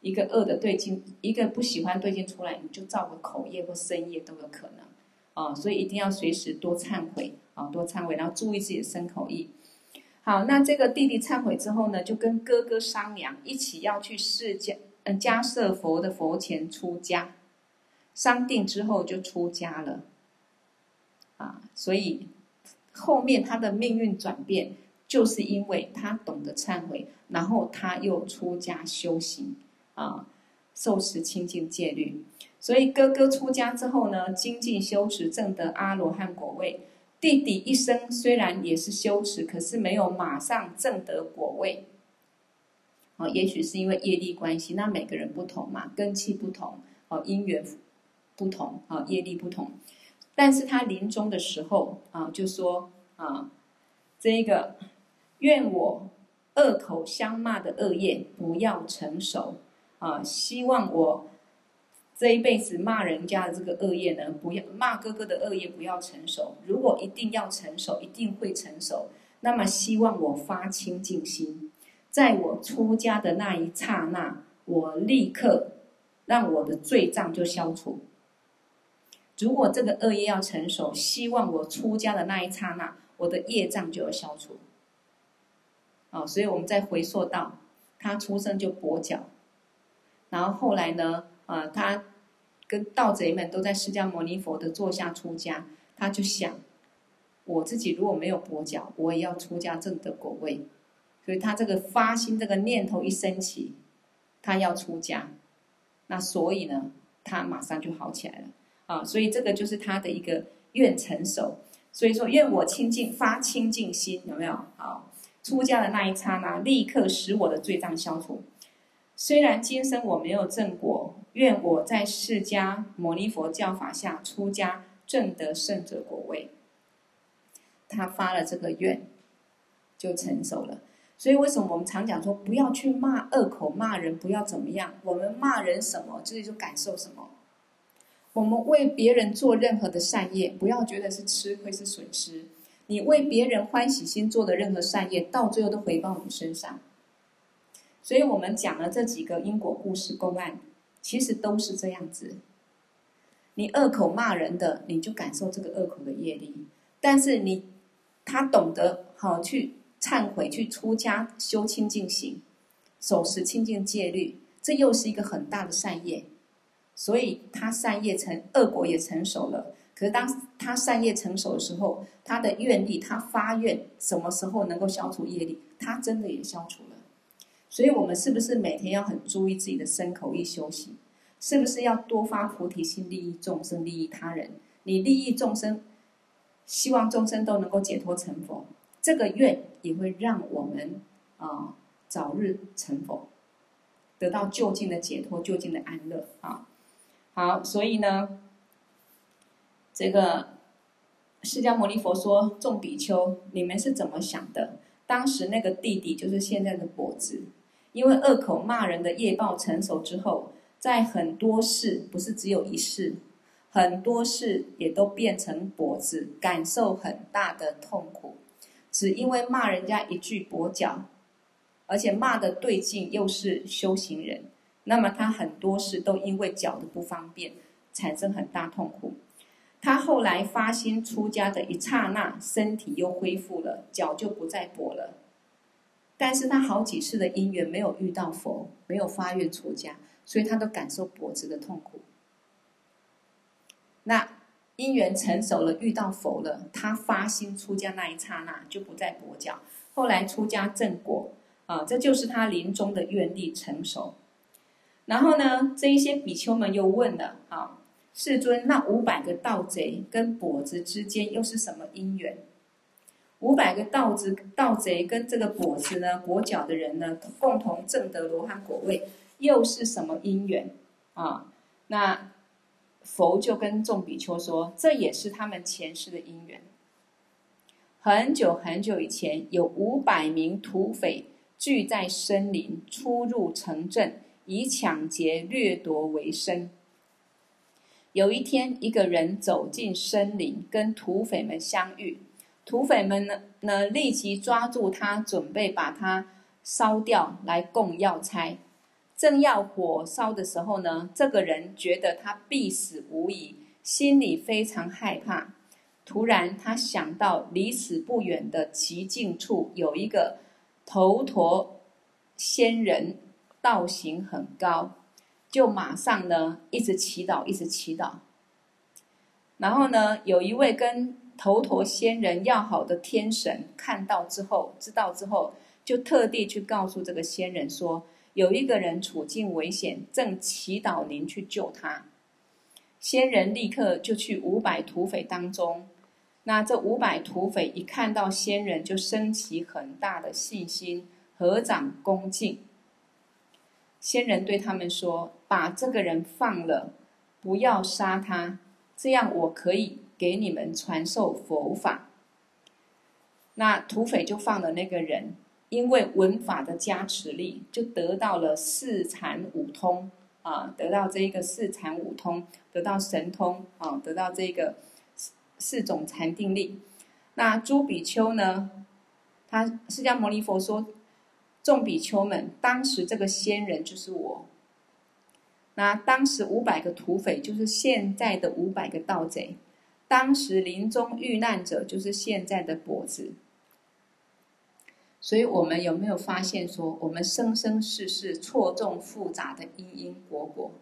一个恶的对境，一个不喜欢对境出来，你就造个口业或身业都有可能啊！所以一定要随时多忏悔啊，多忏悔，然后注意自己的身口意。好，那这个弟弟忏悔之后呢，就跟哥哥商量，一起要去释迦嗯迦舍佛的佛前出家，商定之后就出家了啊，所以。后面他的命运转变，就是因为他懂得忏悔，然后他又出家修行，啊，受持清净戒律。所以哥哥出家之后呢，精进修持，证得阿罗汉果位。弟弟一生虽然也是修持，可是没有马上证得果位。啊，也许是因为业力关系，那每个人不同嘛，根气不同，哦，因缘不同，啊，业力不同。但是他临终的时候啊，就说啊，这个愿我恶口相骂的恶业不要成熟啊，希望我这一辈子骂人家的这个恶业呢，不要骂哥哥的恶业不要成熟。如果一定要成熟，一定会成熟。那么希望我发清净心，在我出家的那一刹那，我立刻让我的罪障就消除。如果这个恶业要成熟，希望我出家的那一刹那，我的业障就要消除。啊，所以我们再回溯到他出生就跛脚，然后后来呢，啊，他跟盗贼们都在释迦牟尼佛的座下出家，他就想，我自己如果没有跛脚，我也要出家证得果位。所以他这个发心这个念头一升起，他要出家，那所以呢，他马上就好起来了。啊，所以这个就是他的一个愿成熟，所以说愿我清净发清净心，有没有？好，出家的那一刹那，立刻使我的罪障消除。虽然今生我没有正果，愿我在释迦牟尼佛教法下出家，证得圣者果位。他发了这个愿，就成熟了。所以为什么我们常讲说，不要去骂恶口骂人，不要怎么样？我们骂人什么，自己就感受什么。我们为别人做任何的善业，不要觉得是吃亏是损失。你为别人欢喜心做的任何善业，到最后都回报你身上。所以我们讲了这几个因果故事公案，其实都是这样子。你恶口骂人的，你就感受这个恶口的业力；但是你他懂得好去忏悔，去出家修清净行，守持清净戒律，这又是一个很大的善业。所以他善业成，恶果也成熟了。可是当他善业成熟的时候，他的愿力，他发愿，什么时候能够消除业力？他真的也消除了。所以我们是不是每天要很注意自己的身口意修行？是不是要多发菩提心，利益众生，利益他人？你利益众生，希望众生都能够解脱成佛，这个愿也会让我们啊、早日成佛，得到就近的解脱，就近的安乐啊。好，所以呢，这个释迦牟尼佛说：“众比丘，你们是怎么想的？当时那个弟弟就是现在的跛子，因为恶口骂人的业报成熟之后，在很多事，不是只有一世，很多事也都变成跛子，感受很大的痛苦，只因为骂人家一句跛脚，而且骂的对劲又是修行人，那么他很多事都因为脚的不方便，产生很大痛苦。他后来发心出家的一刹那，身体又恢复了，脚就不再跛了。但是他好几次的因缘没有遇到佛，没有发愿出家，所以他都感受脖子的痛苦。那因缘成熟了，遇到佛了，他发心出家那一刹那就不再跛脚。后来出家正果啊，这就是他临终的愿力成熟。然后呢，这一些比丘们又问了啊，世尊，那五百个盗贼跟跛子之间又是什么因缘？五百个盗子盗贼跟这个跛子呢，跛脚的人呢，共同证得罗汉果位，又是什么因缘啊？那。佛就跟众比丘说：“这也是他们前世的因缘。很久很久以前，有五百名土匪聚在森林，出入城镇，以抢劫掠夺为生。有一天，一个人走进森林，跟土匪们相遇，土匪们呢呢立即抓住他，准备把他烧掉来供药差。”正要火烧的时候呢，这个人觉得他必死无疑，心里非常害怕。突然，他想到离此不远的寂静处有一个头陀仙人，道行很高，就马上呢一直祈祷，一直祈祷。然后呢，有一位跟头陀仙人要好的天神看到之后，知道之后，就特地去告诉这个仙人说。有一个人处境危险，正祈祷您去救他。仙人立刻就去五百土匪当中。那这五百土匪一看到仙人，就升起很大的信心，合掌恭敬。仙人对他们说：“把这个人放了，不要杀他，这样我可以给你们传授佛法。”那土匪就放了那个人。因为文法的加持力，就得到了四禅五通啊，得到这一个四禅五通，得到神通啊，得到这个四四种禅定力。那朱比丘呢？他释迦牟尼佛说：“众比丘们，当时这个仙人就是我。那当时五百个土匪就是现在的五百个盗贼，当时临终遇难者就是现在的跛子。”所以我们有没有发现说，我们生生世世错综复杂的因因果果，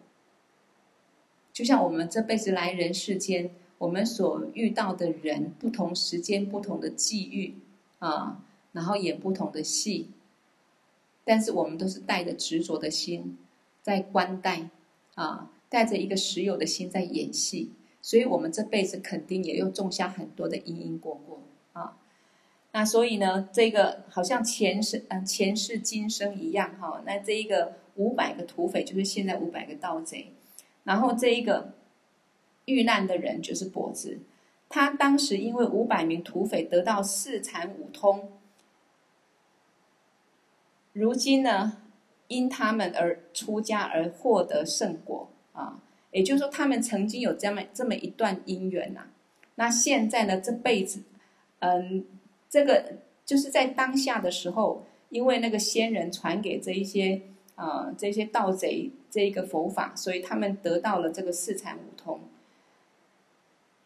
就像我们这辈子来人世间，我们所遇到的人，不同时间、不同的际遇啊，然后演不同的戏，但是我们都是带着执着的心在观待啊，带着一个实有的心在演戏，所以我们这辈子肯定也又种下很多的因因果果啊。那所以呢，这个好像前世嗯前世今生一样哈。那这一个五百个土匪就是现在五百个盗贼，然后这一个遇难的人就是跛子，他当时因为五百名土匪得到四禅五通，如今呢因他们而出家而获得圣果啊，也就是说他们曾经有这么这么一段因缘呐、啊。那现在呢这辈子嗯。这个就是在当下的时候，因为那个仙人传给这一些啊、这些盗贼这一个佛法，所以他们得到了这个四禅五通。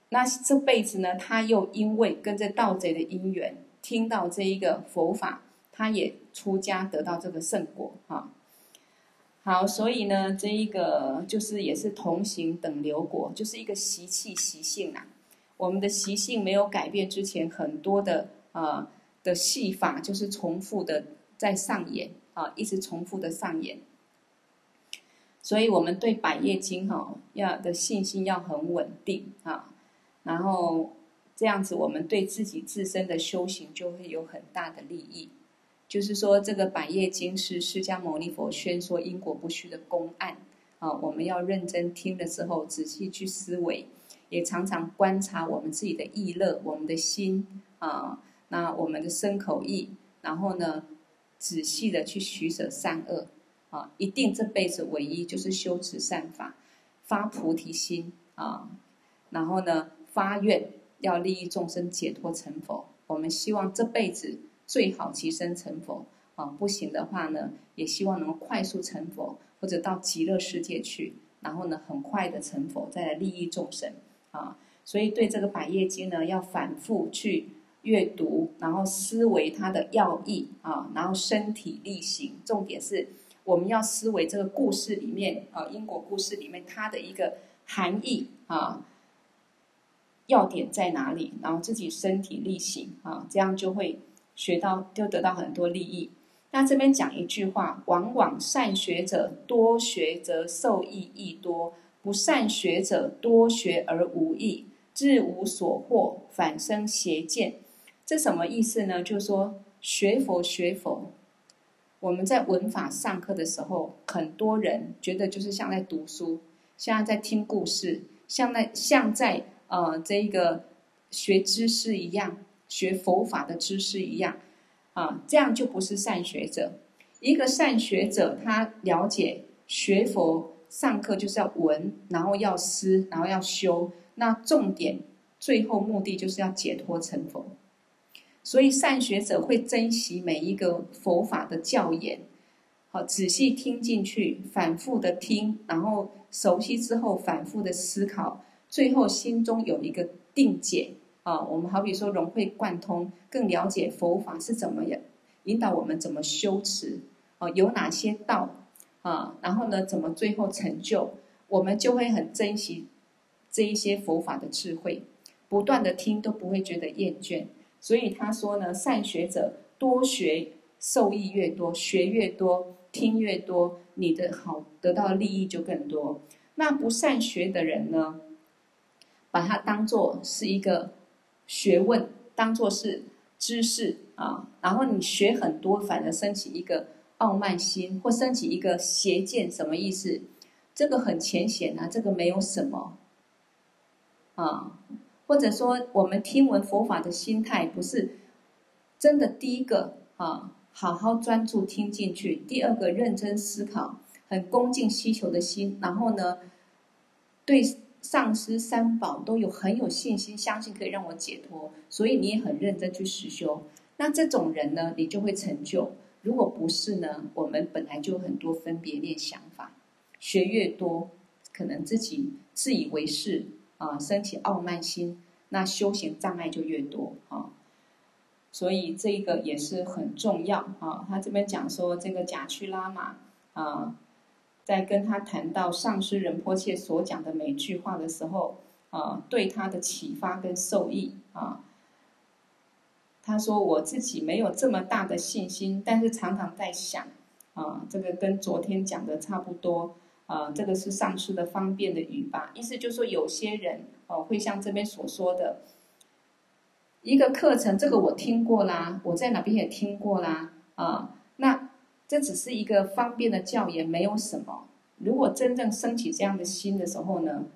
那这辈子呢，他又因为跟着盗贼的因缘，听到这一个佛法，他也出家得到这个圣果哈。好，所以呢，这一个就是也是同行等流果，就是一个习气习性啊。我们的习性没有改变之前，很多的。呃的戏法就是重复的在上演啊，一直重复的上演。所以，我们对百业经哈要的信心要很稳定啊，然后这样子，我们对自己自身的修行就会有很大的利益。就是说，这个百业经是释迦牟尼佛宣说因果不虚的公案啊，我们要认真听了之后，仔细去思维，也常常观察我们自己的意乐，我们的心啊。那我们的身口意，然后呢，仔细的去取舍善恶，啊，一定这辈子唯一就是修持善法，发菩提心啊，然后呢发愿要利益众生，解脱成佛。我们希望这辈子最好即生成佛啊，不行的话呢，也希望能够快速成佛，或者到极乐世界去，然后呢很快的成佛，再来利益众生啊。所以对这个百业经呢，要反复去阅读，然后思维它的要义啊，然后身体力行。重点是我们要思维这个故事里面啊，因果故事里面它的一个含义啊，要点在哪里？然后自己身体力行啊，这样就会学到，就得到很多利益。那这边讲一句话：往往善学者多学则受益亦多，不善学者多学而无益。自无所获，反生邪见。这什么意思呢？就是说学佛学佛，我们在文法上课的时候，很多人觉得就是像在读书，像在听故事，像在像在呃这一个学知识一样，学佛法的知识一样啊，这样就不是善学者。一个善学者，他了解学佛上课就是要闻，然后要思，然后要修。那重点，最后目的就是要解脱成佛，所以善学者会珍惜每一个佛法的教言，好仔细听进去，反复的听，然后熟悉之后反复的思考，最后心中有一个定解啊。我们好比说融会贯通，更了解佛法是怎么样引导我们怎么修持啊，有哪些道啊，然后呢，怎么最后成就，我们就会很珍惜。这一些佛法的智慧，不断的听都不会觉得厌倦，所以他说呢，善学者多学，受益越多，学越多，听越多，你的好得到的利益就更多。那不善学的人呢，把它当做是一个学问，当做是知识啊，然后你学很多，反而升起一个傲慢心，或升起一个邪见，什么意思？这个很浅显啊，这个没有什么。啊，或者说我们听闻佛法的心态不是真的。第一个啊，好好专注听进去；第二个，认真思考，很恭敬需求的心。然后呢，对上师三宝都有很有信心，相信可以让我解脱，所以你也很认真去实修。那这种人呢，你就会成就。如果不是呢，我们本来就很多分别念想法，学越多，可能自己自以为是。啊，升起傲慢心，那修行障碍就越多啊。所以这个也是很重要啊。他这边讲说，这个贾屈拉玛啊，在跟他谈到上师仁波切所讲的每句话的时候啊，对他的启发跟受益啊。他说：“我自己没有这么大的信心，但是常常在想啊，这个跟昨天讲的差不多。”啊，这个是上师的方便的语吧？意思就是说，有些人哦，会像这边所说的，一个课程，这个我听过啦，我在哪边也听过啦，啊，这只是一个方便的教言，没有什么。如果真正升起这样的心的时候呢，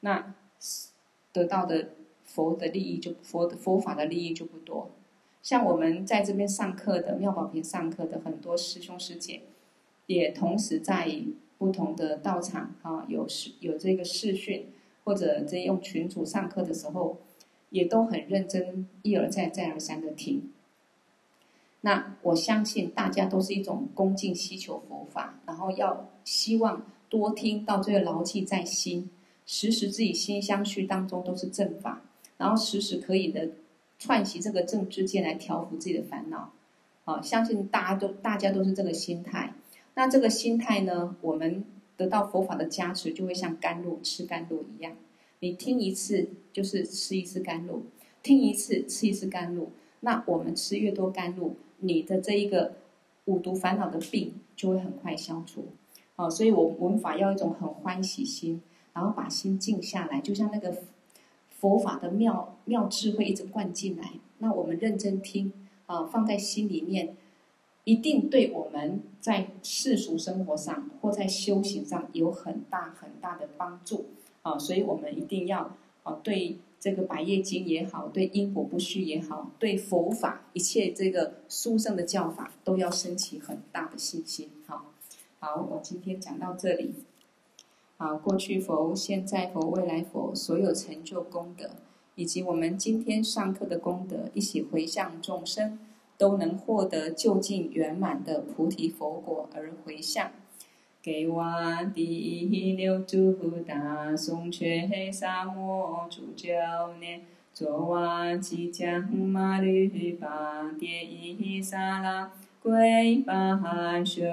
那得到的佛的利益就佛的佛法的利益就不多。像我们在这边上课的妙宝瓶上课的很多师兄师姐，也同时在。不同的道场啊，有视有这个视讯，或者在用群组上课的时候，也都很认真，一而再再而三的听。那我相信大家都是一种恭敬希求佛法，然后要希望多听到这个牢记在心，时时自己心相续当中都是正法，然后时时可以的串习这个正知见来调伏自己的烦恼。啊，相信大家都大家都是这个心态。那这个心态呢，我们得到佛法的加持，就会像甘露吃甘露一样。你听一次就是吃一次甘露，听一次吃一次甘露。那我们吃越多甘露，你的这一个五毒烦恼的病就会很快消除。哦，所以我们法要一种很欢喜心，然后把心静下来，就像那个佛法的妙妙智慧一直灌进来。那我们认真听啊，放在心里面。一定对我们在世俗生活上或在修行上有很大很大的帮助啊！所以我们一定要啊，对这个百业经也好，对因果不虚也好，对佛法一切这个殊胜的教法，都要升起很大的信心。好，好，我今天讲到这里。啊，过去佛、现在佛、未来佛所有成就功德，以及我们今天上课的功德，一起回向众生，都能获得就近圆满的菩提佛果而回向。给我第一六祖大颂却萨摩主教念，作瓦吉将马律巴迭伊萨拉归巴修。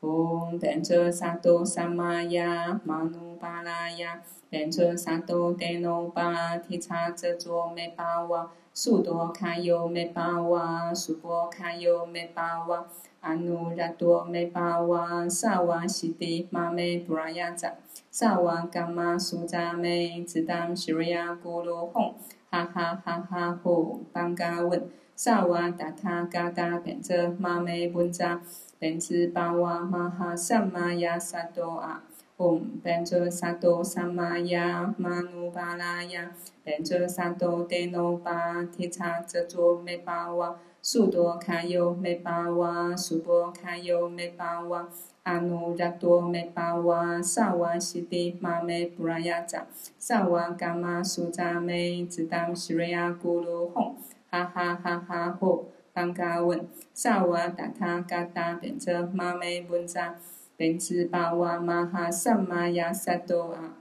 唵，班卓萨埵萨玛雅玛努巴拉雅，班卓萨埵德耨巴提叉遮卓美巴哇，苏多卡尤美巴哇，苏波卡尤美巴哇。阿努拉多美巴哇，萨瓦西迪玛美布拉雅扎，萨瓦伽玛苏扎美，只当西瑞亚咕噜吽，哈哈哈哈吽，班嘎文，萨瓦达他嘎达变则玛美本扎，变兹巴哇玛哈萨玛雅萨多阿，吽，变则萨多萨玛雅玛努巴拉雅，变则萨多德耨巴提叉遮卓美巴哇。苏多卡尤美巴哇，苏波卡尤美巴哇，阿努拉多美巴哇，萨瓦西迪玛美布拉雅扎，萨瓦伽玛苏扎美，只当西瑞亚咕噜吽，哈哈哈哈吽，班嘎文，萨瓦达他嘎达变则玛美本扎，变兹巴哇玛哈萨玛雅萨多阿。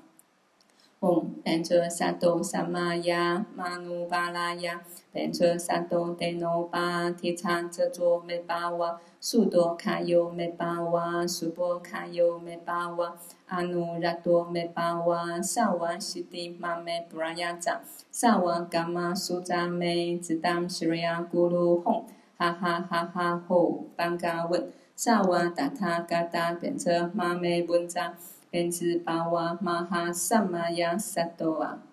唵，班卓萨埵萨玛雅玛努巴拉雅，班卓萨埵德耨巴提叉遮卓美巴哇，苏多卡尤美巴哇，苏波卡尤美巴哇，阿努拉多美巴哇，萨瓦西迪玛美布拉雅扎，萨瓦伽玛苏扎美，只当西瑞亚咕噜吽，哈哈哈哈吽，班嘎文，萨瓦达他嘎达变则玛美本扎。莲子巴哇玛哈萨玛雅萨多啊。